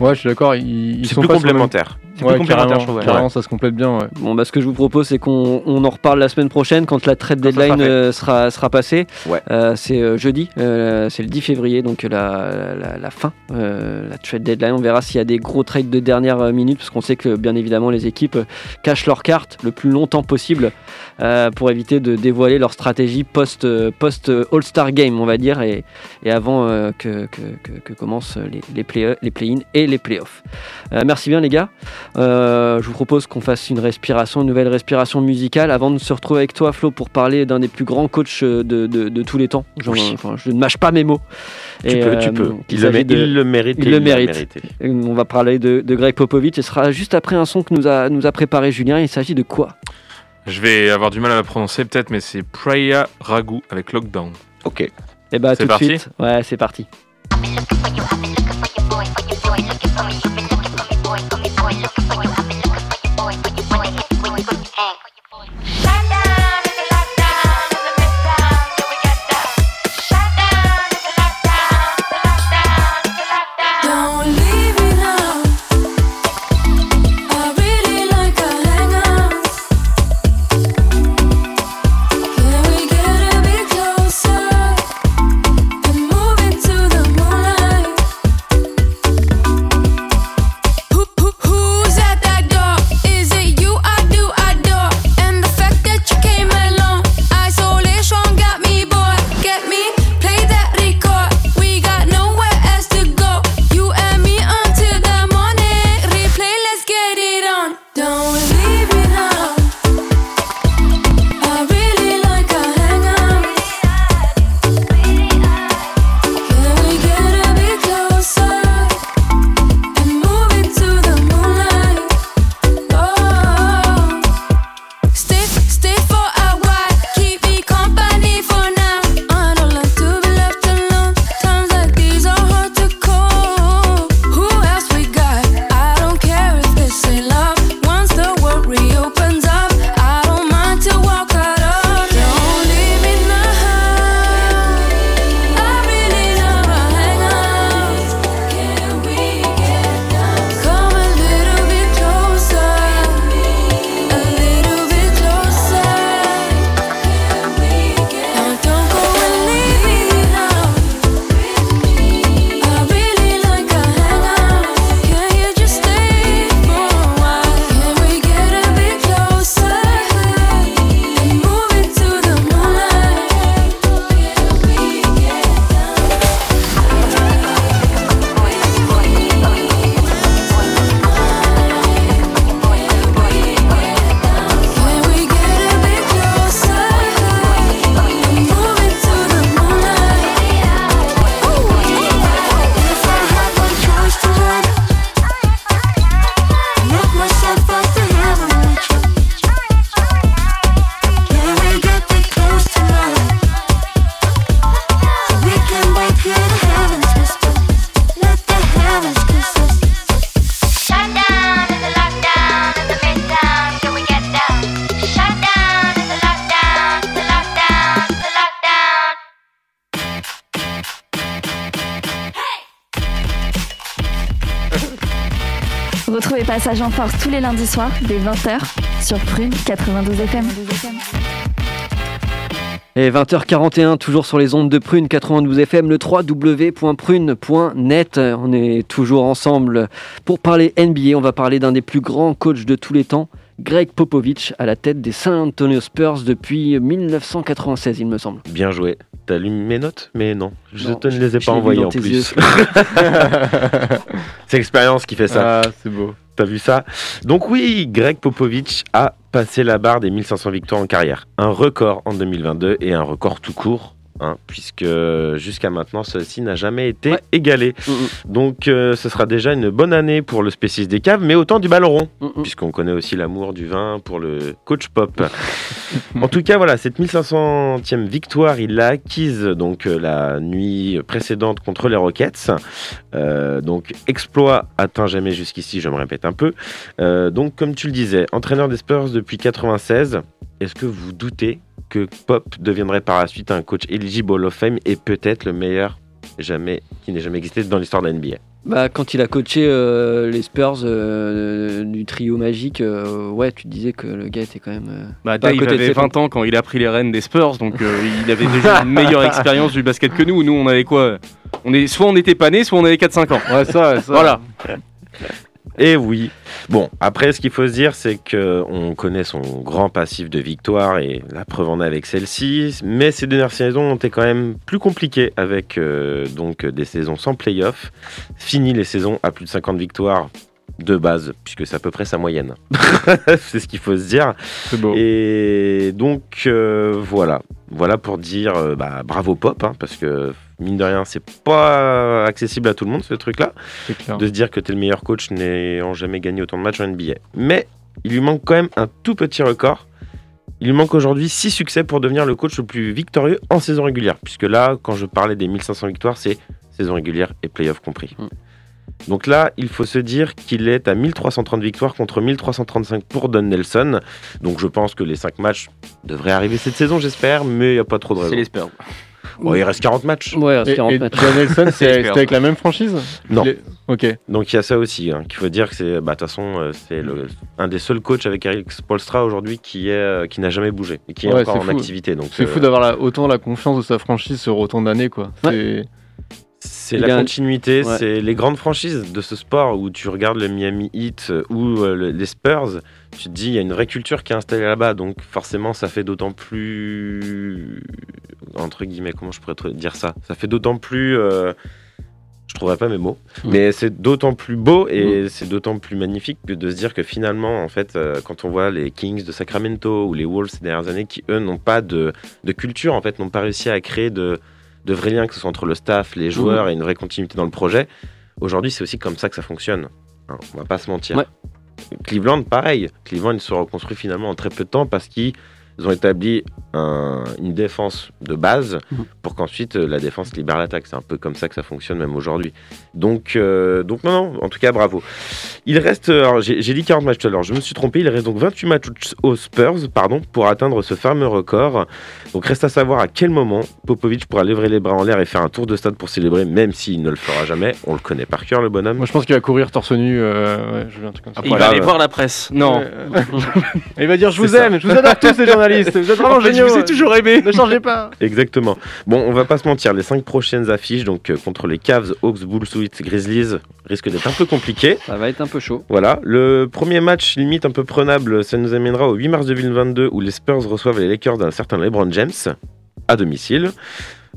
Ouais, je suis d'accord. Ils, ils sont plus pas sur le même- complémentaire. C'est Ouais, complémentaire, je trouve. ouais. carrément, ça se complète bien. ouais. Bon, bah, ce que je vous propose, c'est qu'on on en reparle la semaine prochaine quand la trade Quand deadline sera euh, sera, sera passée. Ouais. Euh, c'est euh, jeudi, euh, c'est le 10 février, donc la, la, la fin, euh, la trade deadline. On verra s'il y a des gros trades de dernière minute, parce qu'on sait que bien évidemment les équipes cachent leurs cartes le plus longtemps possible euh, pour éviter de dévoiler leur stratégie post, euh, post euh, All-Star Game, on va dire, et, et avant euh, que, que, que, que commencent les, les play- les play-in et les playoffs. Euh, merci bien les gars. Euh, je vous propose qu'on fasse une respiration, une nouvelle respiration musicale avant de se retrouver avec toi, Flo, pour parler d'un des plus grands coachs de, de- de tous les temps. Genre, Oui. enfin, je ne mâche pas mes mots. Tu Et, peux, euh, tu peux. Il le, s'agit mé- de- il le mérite. il et le mérite. On va parler de, de Greg Popovich. Ce sera juste après un son que nous a, nous a préparé Julien. Il s'agit de quoi? Je vais avoir du mal à la prononcer peut-être, mais c'est Praya Ragu avec Lockdown. Ok. Eh bah, C'est tout de parti? suite. Ouais, c'est parti. Hank. Passage en Force tous les lundis soirs dès 20h sur Prune 92 FM. Et 20h41, toujours sur les ondes de Prune 92 FM, le www.prune.net. On est toujours ensemble pour parler NBA. On va parler d'un des plus grands coachs de tous les temps, Greg Popovich, à la tête des San Antonio Spurs depuis 1996, il me semble. Bien joué. T'as lu mes notes? Mais non, je Non, te ne les ai pas envoyées en plus. C'est l'expérience qui fait ça. Ah, c'est beau. T'as vu ça? Donc oui, Greg Popovich a passé la barre des 1500 victoires en carrière. Un record en 2022 et un record tout court, hein, puisque jusqu'à maintenant, ceci n'a jamais été Ouais. égalé. Donc euh, ce sera déjà une bonne année pour le spécialiste des caves, mais autant du ballon rond, Mm, puisqu'on connaît aussi l'amour du vin pour le coach Pop. en tout cas, voilà, cette 1500e victoire, il l'a acquise donc euh, la nuit précédente contre les Rockets. Euh, donc exploit atteint jamais jusqu'ici, je me répète un peu. Euh, donc comme tu le disais, entraîneur des Spurs depuis 96. Est-ce que vous doutez que Pop deviendrait par la suite un coach eligible Hall of Fame et peut-être le meilleur jamais qui n'ait jamais existé dans l'histoire de la NBA Bah, quand il a coaché euh, les Spurs euh, du trio magique, euh, ouais, tu disais que le gars était quand même. euh, Bah, Dave avait ses 20 ans quand il a pris les rênes des Spurs, donc euh, il avait déjà une meilleure expérience du basket que nous. Nous, on avait quoi on est, Soit on était pas nés, soit on avait 4-5 ans. Ouais, ça, ça. Voilà. Et Eh oui. Bon, après, ce qu'il faut se dire, c'est que on connaît son grand passif de victoire et la preuve en est avec celle-ci. Mais ces dernières saisons ont été quand même plus compliquées avec euh, donc des saisons sans playoff. Fini les saisons à plus de 50 victoires de base, puisque c'est à peu près sa moyenne. c'est ce qu'il faut se dire. C'est beau. Et donc euh, voilà, voilà pour dire euh, bah, bravo Pop, hein, parce que mine de rien, c'est pas accessible à tout le monde ce truc-là de se dire que tu es le meilleur coach n'ayant jamais gagné autant de matchs en NBA. Mais il lui manque quand même un tout petit record. Il lui manque aujourd'hui 6 succès pour devenir le coach le plus victorieux en saison régulière. Puisque là, quand je parlais des 1500 victoires, c'est saison régulière et playoff compris. Mm. Donc là, il faut se dire qu'il est à 1330 victoires contre 1335 pour Don Nelson. Donc je pense que les 5 matchs devraient arriver cette saison, j'espère, mais il n'y a pas trop de raison. C'est les Spurs. Bon, il reste 40 matchs. Ouais, il reste Et, 40 et matchs. John Nelson, c'était avec la même franchise Non. Ok. Donc il y a ça aussi, hein, qu'il faut dire que c'est, bah, de toute façon, euh, c'est le- un des seuls coachs avec Eric Spolstra aujourd'hui qui est, euh, qui n'a jamais bougé et qui est Ouais, encore c'est en fou. activité. Donc C'est euh, fou d'avoir la- autant la confiance de sa franchise sur autant d'années, quoi. C'est- c'est la un- continuité, Ouais. c'est les grandes franchises de ce sport où tu regardes le Miami Heat euh, ou euh, le- les Spurs, tu te dis il y a une vraie culture qui est installée là-bas, donc forcément ça fait d'autant plus entre guillemets comment je pourrais te dire ça, ça fait d'autant plus euh, je trouverais pas mes mots, mais c'est d'autant plus beau et c'est d'autant plus magnifique que de se dire que finalement, en fait, euh, quand on voit les Kings de Sacramento ou les Wolves ces dernières années qui, eux, n'ont pas de, de culture, en fait, n'ont pas réussi à créer de, de vrais liens, que ce soit entre le staff, les joueurs et une vraie continuité dans le projet, aujourd'hui, c'est aussi comme ça que ça fonctionne. Hein, on va pas se mentir. Ouais. Cleveland, pareil. Cleveland, ils se sont reconstruits finalement en très peu de temps parce qu'ils ont établi un- une défense de base Mhm. pour qu'ensuite euh, la défense libère l'attaque. C'est un peu comme ça que ça fonctionne même aujourd'hui. Donc, euh, donc non, non, en tout cas, bravo. Il reste, euh, j'ai dit 40 matchs tout à l'heure, je me suis trompé, il reste donc 28 matchs aux Spurs pardon, pour atteindre ce fameux record. Donc reste à savoir à quel moment Popovic pourra lever les bras en l'air et faire un tour de stade pour célébrer, même s'il ne le fera jamais. On le connaît par cœur, le bonhomme. Moi, je pense qu'il va courir torse nu. euh, ouais, je veux un truc comme ça. Et il va aller voir la presse. Non. Il va dire Je vous aime, je vous adore tous les journalistes. Vous êtes vraiment En fait, je géniaux. vous ai toujours aimé. Ne changez pas. Exactement. Bon, on va pas se mentir, les cinq prochaines affiches, donc euh, contre les Cavs, Hawks, Bulls, Heat, Grizzlies, risquent d'être un peu compliquées. Ça va être un peu chaud. Voilà, le premier match limite un peu prenable, ça nous amènera au 8 mars 2022 où les Spurs reçoivent les Lakers d'un certain LeBron James à domicile.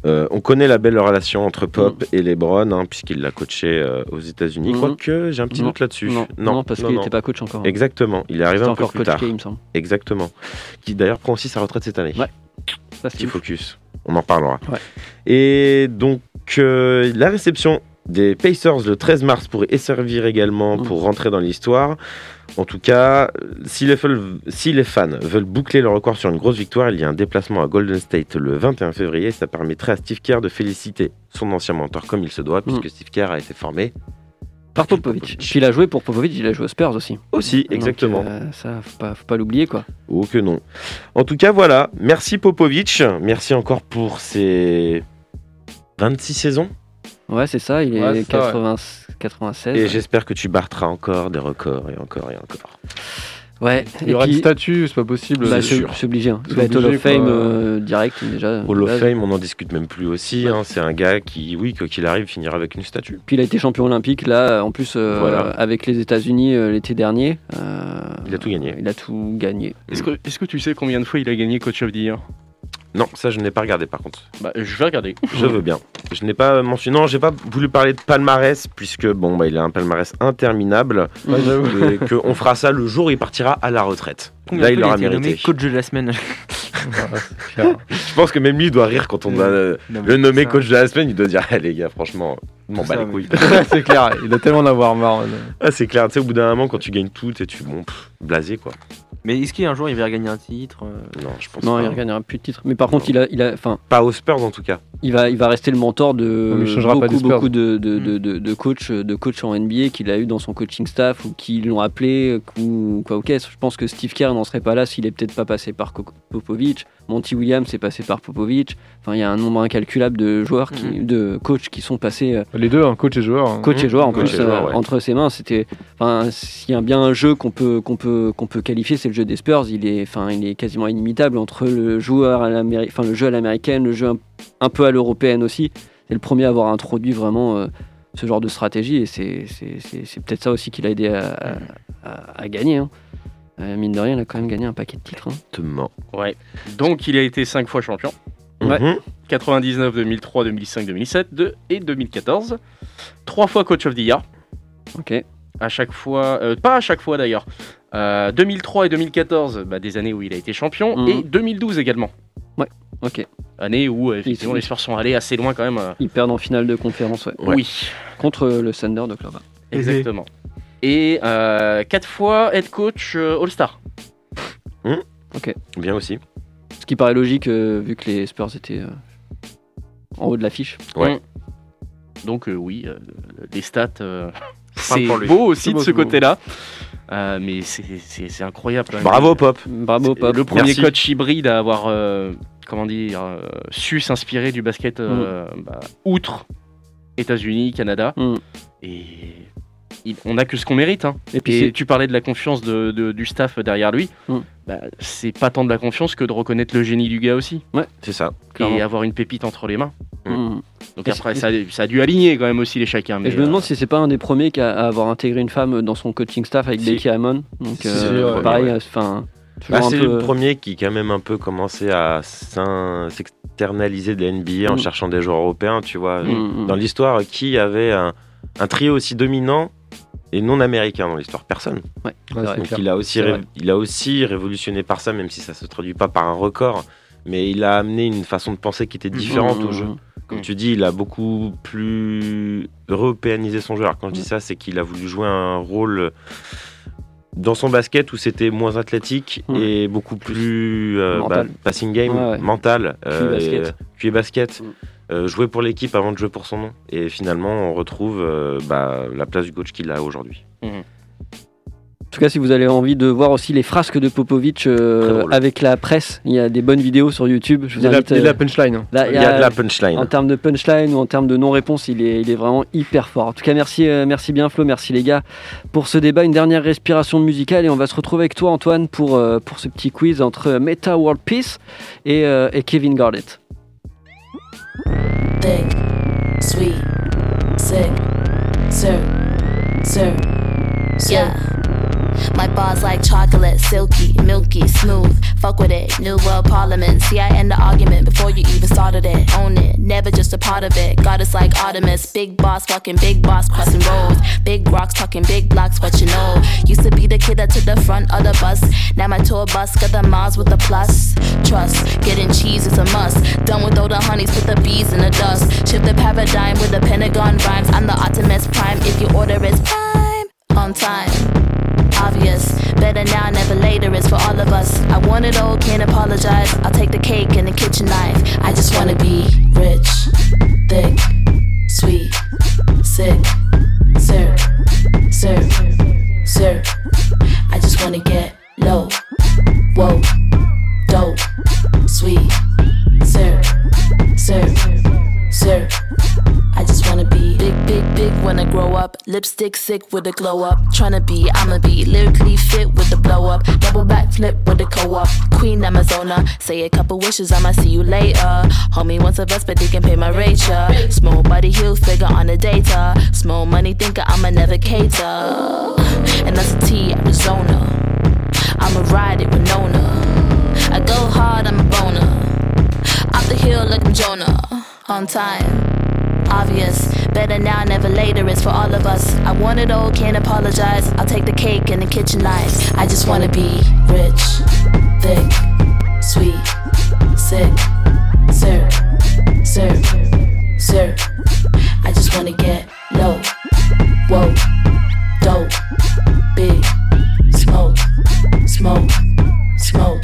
Euh, on connaît la belle relation entre Pop et LeBron, hein, puisqu'il l'a coaché euh, aux États-Unis. Mhm. Quoique j'ai un petit Non. doute là-dessus. Non, non, parce qu'il n'était pas coach encore. Exactement, il est arrivé un peu encore plus coach tard. K, il me semble. Exactement. Qui d'ailleurs prend aussi sa retraite cette année. Ouais. Ça, Petit focus. On en reparlera. Ouais. Et donc, euh, la réception des Pacers le 13 mars pourrait servir également Mm. pour rentrer dans l'histoire. En tout cas, si les, fol- si les fans veulent boucler le record sur une grosse victoire, il y a un déplacement à Golden State le 21 février. Ça permettrait à Steve Kerr de féliciter son ancien mentor comme il se doit, puisque Steve Kerr a été formé Par Popovic. Il a joué pour Popovic, il a joué aux Spurs aussi. aussi, Donc, exactement. euh, ça, faut pas, faut pas l'oublier quoi. Oh que non. En tout cas, voilà. Merci Popovic. Merci encore pour ces 26 saisons. Ouais, c'est ça, il est Ouais, c'est ça, 80 96. Et j'espère que tu battras encore des records et encore et encore. Ouais, Il y aura puis- une statue, c'est pas possible. Bah, C'est c'est sûr. c'est obligé. hein. Il va être Hall of Fame euh, direct déjà. Hall of. Fame, on n'en discute même plus aussi. hein. C'est un gars qui, oui, quoi qu'il arrive, finira avec une statue. Puis il a été champion olympique là, en plus euh, Voilà. avec les États-Unis euh, l'été dernier. euh, Il a tout gagné. Il a tout gagné. Est-ce que, est-ce que tu sais combien de fois il a gagné Coach of the Year? Non, ça je n'ai pas regardé par contre. Bah, je vais regarder. Je veux bien. Je n'ai pas mentionné, non, j'ai pas voulu parler de palmarès puisque bon, bah, il a un palmarès interminable. Ouais, qu'on fera ça le jour où il partira à la retraite. Combien Là, il fois l'aura a été mérité. nommé coach de la semaine Je pense que même lui il doit rire quand on doit euh, Non, le nommer ça- coach de la semaine. Il doit dire, ah, les gars, franchement, m'en ça, les couilles. c'est clair, il a tellement d'avoir marre. Ah, c'est clair, tu sais, au bout d'un moment, quand tu gagnes tout, et tu bon, pff, blasé quoi. Mais est-ce qu'un jour il va regagner un titre euh, Non, je pense Non, pas. il ne gagnera plus de titres. Mais par contre, il a, il a, enfin, Pas aux Spurs en tout cas. il va, il va rester le mentor de il changera beaucoup, de, de, de, de, de coachs, de coachs en NBA qu'il a eu dans son coaching staff ou qui l'ont appelé ou quoi ok. Je pense que Steve Kerr n'en serait pas là s'il est peut-être pas passé par Ko- Monty Williams est passé par Popovich. Enfin, il y a un nombre incalculable de joueurs, qui, de coachs qui sont passés. euh, Les deux, hein, coach et joueur. hein. coach et joueur en Coach plus joueur, euh, ouais. entre ses mains c'était enfin s'il y a bien un jeu qu'on peut qu'on peut qu'on peut qualifier c'est le jeu des Spurs il est enfin il est quasiment inimitable entre le joueur à enfin le jeu à l'américaine le jeu un, un peu à l'européenne aussi c'est le premier à avoir introduit vraiment euh, ce genre de stratégie et c'est c'est- c'est c'est peut-être ça aussi qui l'a aidé à, à- à gagner hein. Euh, mine de rien il a quand même gagné un paquet de titres hein. Te mens. Ouais. Donc il a été 5 fois champion. Ouais. Mhm. 99, 2003, 2005, 2007 deux- et 2014. Trois fois coach of the year. ok À chaque fois, euh, pas à chaque fois d'ailleurs. Euh, 2003 et 2014, bah, des années où il a été champion. Mhm. Et 2012 également. ok Année où euh, effectivement les Spurs sont allés assez loin quand même. euh, ils perdent en finale de conférence ouais. Ouais. Oui, contre euh, le Thunder de Clover exactement. Et euh, quatre fois head coach euh, All-Star. Bien aussi. ce qui paraît logique euh, vu que les Spurs étaient euh, en haut de l'affiche Ouais. Donc euh, oui, euh, les stats, euh, c'est beau aussi C'est beau, de ce côté-là. Euh, mais c'est- incroyable. Bravo Pop. bravo Pop Le premier Merci. coach hybride à avoir, euh, comment dire, euh, su s'inspirer du basket euh, bah, outre États-Unis, Canada. Mm. Et on n'a que ce qu'on mérite. hein. et puis Et tu parlais de la confiance de- de- du staff derrière lui. Mm. Bah, c'est pas tant de la confiance que de reconnaître le génie du gars aussi. C'est ça. Clairement. Et avoir une pépite entre les mains. Mm. Donc Et après, ça, a- ça a dû aligner quand même aussi les chacun. Mais Et je me euh, demande si c'est pas un des premiers qui a- à avoir intégré une femme dans son coaching staff avec Si. Becky Hammon. Donc Si, euh, ouais, pareil, ouais. Bah, c'est peu. le premier qui quand même un peu commencé à s'externaliser de la NBA en Mm. cherchant des joueurs européens, tu vois. Mm, mm. Dans l'histoire, qui avait un, un trio aussi dominant et non américain dans l'histoire Personne. Ouais, Ouais, Donc il a, aussi ré- il a aussi révolutionné par ça, même si ça se traduit pas par un record. Mais il a amené une façon de penser qui était différente Mm, au jeu. mm, Comme Mm. tu dis, il a beaucoup plus européanisé son jeu. Alors quand je dis ça, c'est qu'il a voulu jouer un rôle dans son basket où c'était moins athlétique et beaucoup plus euh, Mental. bah, passing game, Ouais, ouais. mental, euh, basket. et, euh. Mm. Euh, jouer pour l'équipe avant de jouer pour son nom. Et finalement, on retrouve euh, bah, la place du coach qu'il a aujourd'hui. En tout cas, si vous avez envie de voir aussi les frasques de Popovic euh, avec la presse, il y a des bonnes vidéos sur YouTube. Je Il vous y a la- invite. il y a la punchline. hein. là, Il y a de la punchline. En termes de punchline ou en termes de non-réponse, il est, il est vraiment hyper fort. En tout cas, merci, euh, merci bien Flo, merci les gars pour ce débat. Une dernière respiration musicale et on va se retrouver avec toi Antoine pour, euh, pour ce petit quiz entre Meta World Peace et, euh, et Kevin Garnett. Thick, sweet, sick, sir, sir, yeah. My bars like chocolate, silky, milky, smooth. Fuck with it, new world parliament. See, I end the argument before you even started it. Own it, never just a part of it. Goddess like Artemis, big boss, fucking big boss, crossing roads. Big rocks, talking big blocks, what you know. Used to be the kid that took the front of the bus. Now my tour bus got the miles with the plus. Trust, getting cheese is a must. Done with all the honeys, put the bees in the dust. Shift the paradigm with the Pentagon rhymes. I'm the Optimus Prime if your order is prime. On time. Better now, never later is for all of us. I want it all, can't apologize. I'll take the cake and the kitchen knife. I just wanna be rich, thick, sweet, sick, sir, sir, sir. I just wanna get low, whoa, Lipstick sick with a glow up. Tryna be, I'ma be lyrically fit with the blow up. Double back flip with the co op. Queen Amazona. Say a couple wishes, I'ma see you later. Homie wants a vest, but they can pay my rate. Small body heel figure on the data. Small money thinker, I'm a navigator. And that's a T, Arizona. I'ma ride it with Nona. I go hard, I'm a boner. Off the hill like I'm Jonah. On time. Obvious. Better now, never later. It's for all of us. I want it all, can't apologize. I'll take the cake and the kitchen knives. I just wanna be rich, thick, sweet, sick, sir, sir, sir. I just wanna get low, whoa, dope, big, smoke, smoke, smoke.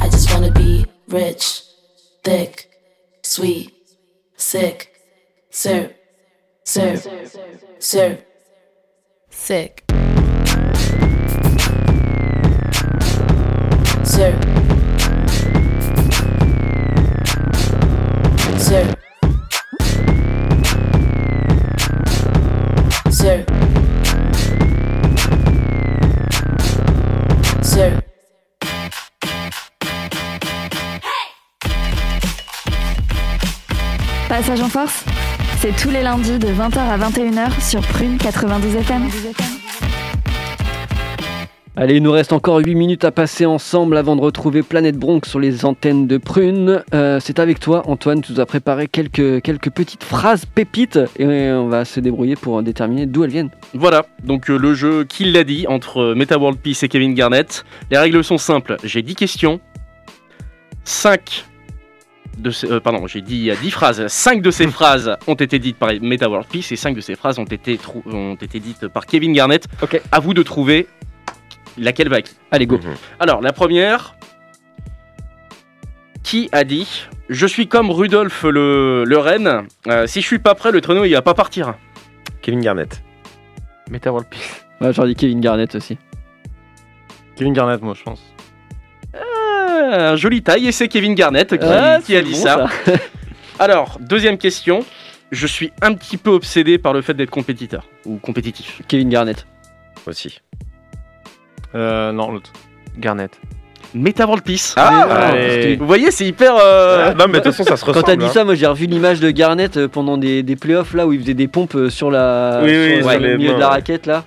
I just wanna be rich, thick, sweet, sick, so, so, so, sick. So, so, so, so. Passage en force c'est tous les lundis de 20h à 21h sur Prune 92 FM. Allez, il nous reste encore 8 minutes à passer ensemble avant de retrouver Planète Bronx sur les antennes de Prune. Euh, c'est avec toi, Antoine, tu nous as préparé quelques, quelques petites phrases pépites et on va se débrouiller pour déterminer d'où elles viennent. Voilà, donc euh, le jeu qu'il l'a dit entre euh, Meta World Peace et Kevin Garnett. Les règles sont simples. J'ai 10 questions. 5 de ces, euh, pardon, j'ai dit il y a 10 phrases. 5 de ces phrases ont été dites par Meta World Peace et 5 de ces phrases ont été, trou- ont été dites par Kevin Garnett. Ok. À vous de trouver laquelle va qui. Allez, go. Alors, la première. Qui a dit Je suis comme Rudolf le, le renne. euh, si je suis pas prêt, le traîneau il va pas partir. Kevin Garnett. Meta World Peace. Ouais, j'aurais dit Kevin Garnett aussi. Kevin Garnett, moi, je pense. Ah, joli taille et c'est Kevin Garnett qui, Ah, qui a dit bon, ça. Alors, deuxième question. Je suis un petit peu obsédé par le fait d'être compétiteur ou compétitif. Kevin Garnett. Aussi. Euh, non, l'autre. Garnett. Meta World Peace. Ah, Allez. Vous voyez, c'est hyper. euh, Non, mais de toute façon, ça se Quand ressemble. t'as dit hein. ça, moi j'ai revu l'image de Garnett euh, pendant des, des playoffs là où il faisait des pompes euh, sur la Oui, oui, sur sur le les milieu mains, de la raquette là.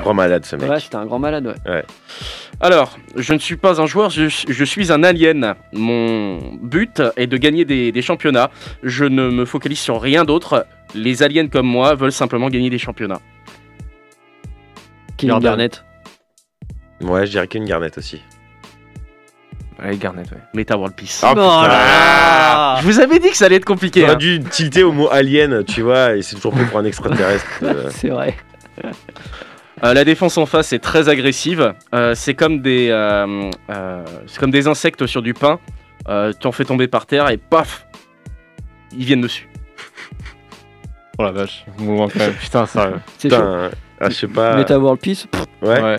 Grand malade, ce mec. Ouais, c'était un grand malade. Ouais. Alors, je ne suis pas un joueur, je, je suis un alien. Mon but est de gagner des, des championnats. Je ne me focalise sur rien d'autre. Les aliens comme moi veulent simplement gagner des championnats. Kevin. Garnett. Ouais, je dirais Kevin Garnett aussi. Allez, Garnett, ouais. Meta World Peace. Ah, Oh là là Je vous avais dit que ça allait être compliqué. T'aurais hein. dû tilter au mot alien, tu vois, et c'est toujours pris pour un extraterrestre. euh. C'est vrai. Euh, la défense en face est très agressive. Euh, c'est comme des, euh, euh, c'est comme des insectes sur du pain. Euh, tu en fais tomber par terre et paf, ils viennent dessus. Oh la vache. Mouvement quand même. Putain, sérieux. C'est chaud. Putain, ah, je sais pas. Meta World Peace. pff, Ouais. Ouais.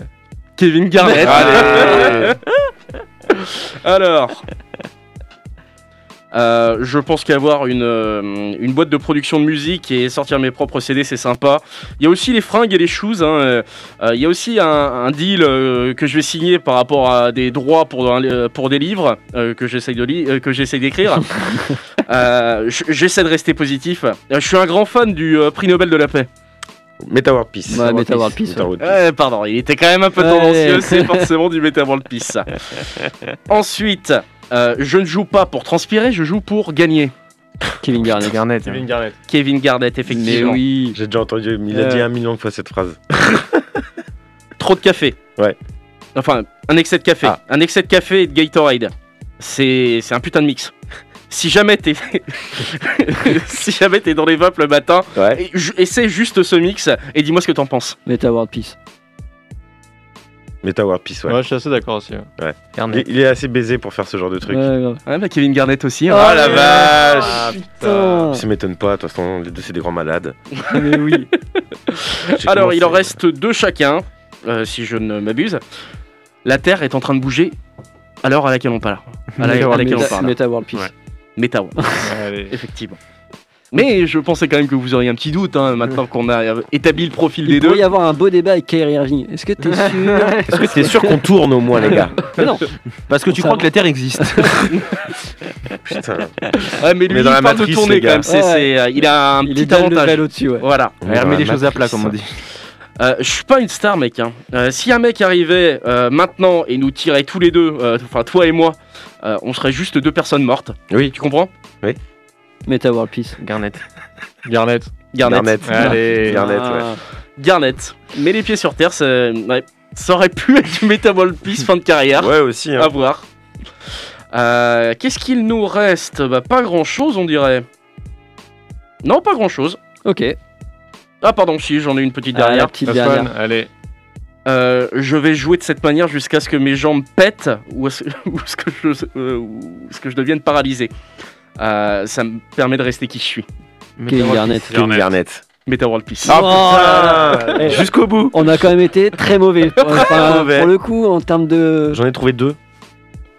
Kevin Garnett. Allez. Alors, euh, je pense qu'avoir une, euh, une boîte de production de musique et sortir mes propres CD, c'est sympa. Il y a aussi les fringues et les shoes. hein, euh, Il y a aussi un, un deal euh, que je vais signer par rapport à des droits pour, un- pour des livres euh, que j'essaye de li- euh, que j'essaye d'écrire. Euh, J'essaie de rester positif. Euh, Je suis un grand fan du euh, prix Nobel de la paix. Meta World Peace. Ouais, Meta World Peace. Meta World Peace. Ouais, pardon, il était quand même un peu Ouais. tendancieux, c'est forcément du Meta World Peace. Ensuite, euh, je ne joue pas pour transpirer, je joue pour gagner. Kevin Garnett. Garnett. Kevin hein. Garnett. Kevin Garnett, Mais effectivement. oui. J'ai déjà entendu, il a Euh. dit un million de fois cette phrase. Trop de café. Ouais. Enfin, un excès de café. Ah. Un excès de café et de Gatorade. C'est c'est un putain de mix. Si jamais t'es si jamais t'es dans les vapes le matin, Ouais. essaie juste ce mix et dis-moi ce que t'en penses. Meta World Peace. Meta World Peace, ouais. Ouais, je suis assez d'accord aussi. ouais. Il, Garnett. il est assez baisé pour faire ce genre de truc. Ouais, bah Kevin Garnett aussi. hein. Ah la ouais. vache Ah, putain. Ça m'étonne pas, de toute façon, les deux c'est des grands malades. Mais oui. J'ai Alors, il en commencé- reste deux chacun, euh, si je ne m'abuse. La Terre est en train de bouger à l'heure à laquelle on parle? À, la- à laquelle on parle? Meta World Peace. Ouais. Méta, ouais, Allez. effectivement. Mais je pensais quand même que vous auriez un petit doute hein, maintenant qu'on a établi le profil Il des deux. pourrait y avoir un beau débat avec Kyrie Irving. Est-ce que t'es sûr Est-ce que t'es sûr qu'on tourne au moins, les gars Mais non. Parce que tu crois va. que la Terre existe. Putain. Ouais, mais lui, Mais dans il la parle de matrice, tourner quand même. c'est- Ouais. c'est, euh, il a un Il petit avantage. au-dessus, ouais. Voilà. On est Elle dans met la les choses à plat, matrice. comme on dit. Euh, je suis pas une star, mec. Hein. Euh, si un mec arrivait euh, maintenant et nous tirait tous les deux, euh, enfin toi et moi, euh, on serait juste deux personnes mortes. Oui. Tu comprends? Meta World Peace. Garnet. Garnet. Garnet. Garnet. Allez. Garnet, Ah. ouais. Garnet. Mets les pieds sur terre, ça, ouais, ça aurait pu être du Metaball Peace fin de carrière. Ouais, aussi. hein. À voir. Euh, Qu'est-ce qu'il nous reste? Bah, Pas grand chose, on dirait. Non, pas grand chose. Ok. Ah, pardon, si, j'en ai une petite Ah, la dernière. petite Have dernière. fun, Allez. Euh, je vais jouer de cette manière jusqu'à ce que mes jambes pètent ou est-ce que, je, euh, que je devienne paralysé. Euh, ça me permet de rester qui je suis. Kevin Garnett. Kevin Garnett. Meta World Peace. Oh là là. Eh, Jusqu'au bout. On a quand même été très mauvais. Enfin, mauvais. Pour le coup, en termes de. J'en ai trouvé deux.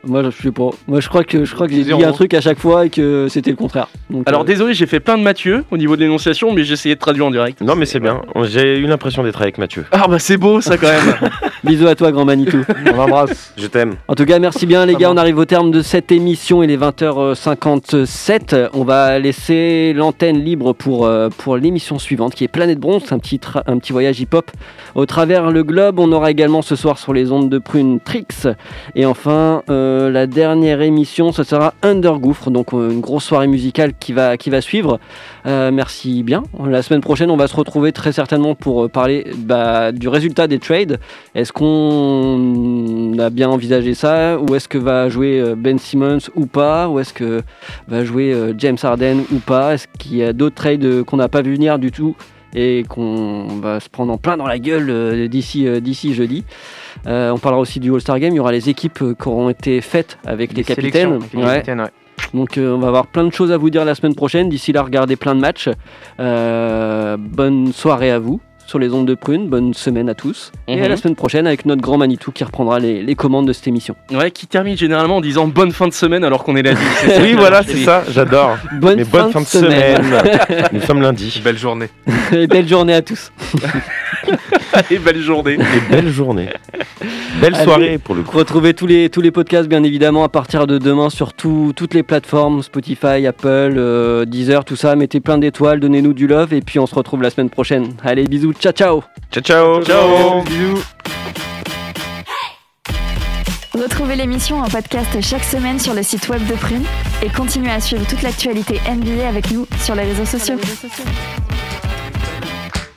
Moi, je sais pas. Moi, je crois que je crois que j'ai dit un truc à chaque fois et que c'était le contraire. Donc, Alors euh, désolé, j'ai fait plein de Mathieu au niveau de l'énonciation, mais j'ai essayé de traduire en direct. Non, mais c'est bien. J'ai eu l'impression d'être avec Mathieu. Ah bah c'est beau ça quand même. bisous à toi, grand Manitou. On embrasse. Je t'aime. En tout cas, merci bien les gars. On arrive au terme de cette émission. Il est 20h57. On va laisser l'antenne libre pour, euh, pour l'émission suivante qui est Planète Bronze, un petit, un petit voyage hip-hop au travers le globe. On aura également ce soir sur les ondes de prune Trix. Et enfin, euh, la dernière émission, ce sera Undergouffre. Donc euh, une grosse soirée musicale qui va, suivre. Euh, merci bien. La semaine prochaine, on va se retrouver très certainement pour euh, parler bah, du résultat des trades. Est-ce qu'on a bien envisagé ça? Ou est-ce que va jouer euh, Ben Simmons ou pas? Ou est-ce que va jouer euh, James Harden ou pas? Est-ce qu'il y a d'autres trades euh, qu'on n'a pas vu venir du tout et qu'on va se prendre en plein dans la gueule euh, euh, d'ici jeudi? Euh, on parlera aussi du All-Star Game. Il y aura les équipes euh, qui auront été faites avec les, capitaines. sélections, avec les Ouais. capitaines, ouais. Donc euh, on va avoir plein de choses à vous dire la semaine prochaine. D'ici là, regardez plein de matchs. Euh, bonne soirée à vous sur les ondes de prune. Bonne semaine à tous. Et à Mhm. la semaine prochaine avec notre grand Manitou qui reprendra les, les commandes de cette émission. Ouais, qui termine généralement en disant bonne fin de semaine alors qu'on est lundi. C'est ça Oui, voilà, c'est ça. J'adore. Bonne, Mais bonne fin de semaine. Nous sommes lundi. Belle journée. Et belle journée à tous. Allez, belle journée. Et belle journée. Belle Allez. soirée pour le coup. Retrouvez tous les, tous les podcasts bien évidemment à partir de demain sur tout- toutes les plateformes Spotify, Apple, euh, Deezer, tout ça. Mettez plein d'étoiles, donnez-nous du love et puis on se retrouve la semaine prochaine. Allez, bisous, ciao ciao Ciao, ciao. Ciao. Bisous. Retrouvez l'émission en podcast chaque semaine sur le site web de Prune et continuez à suivre toute l'actualité NBA avec nous sur les réseaux sociaux.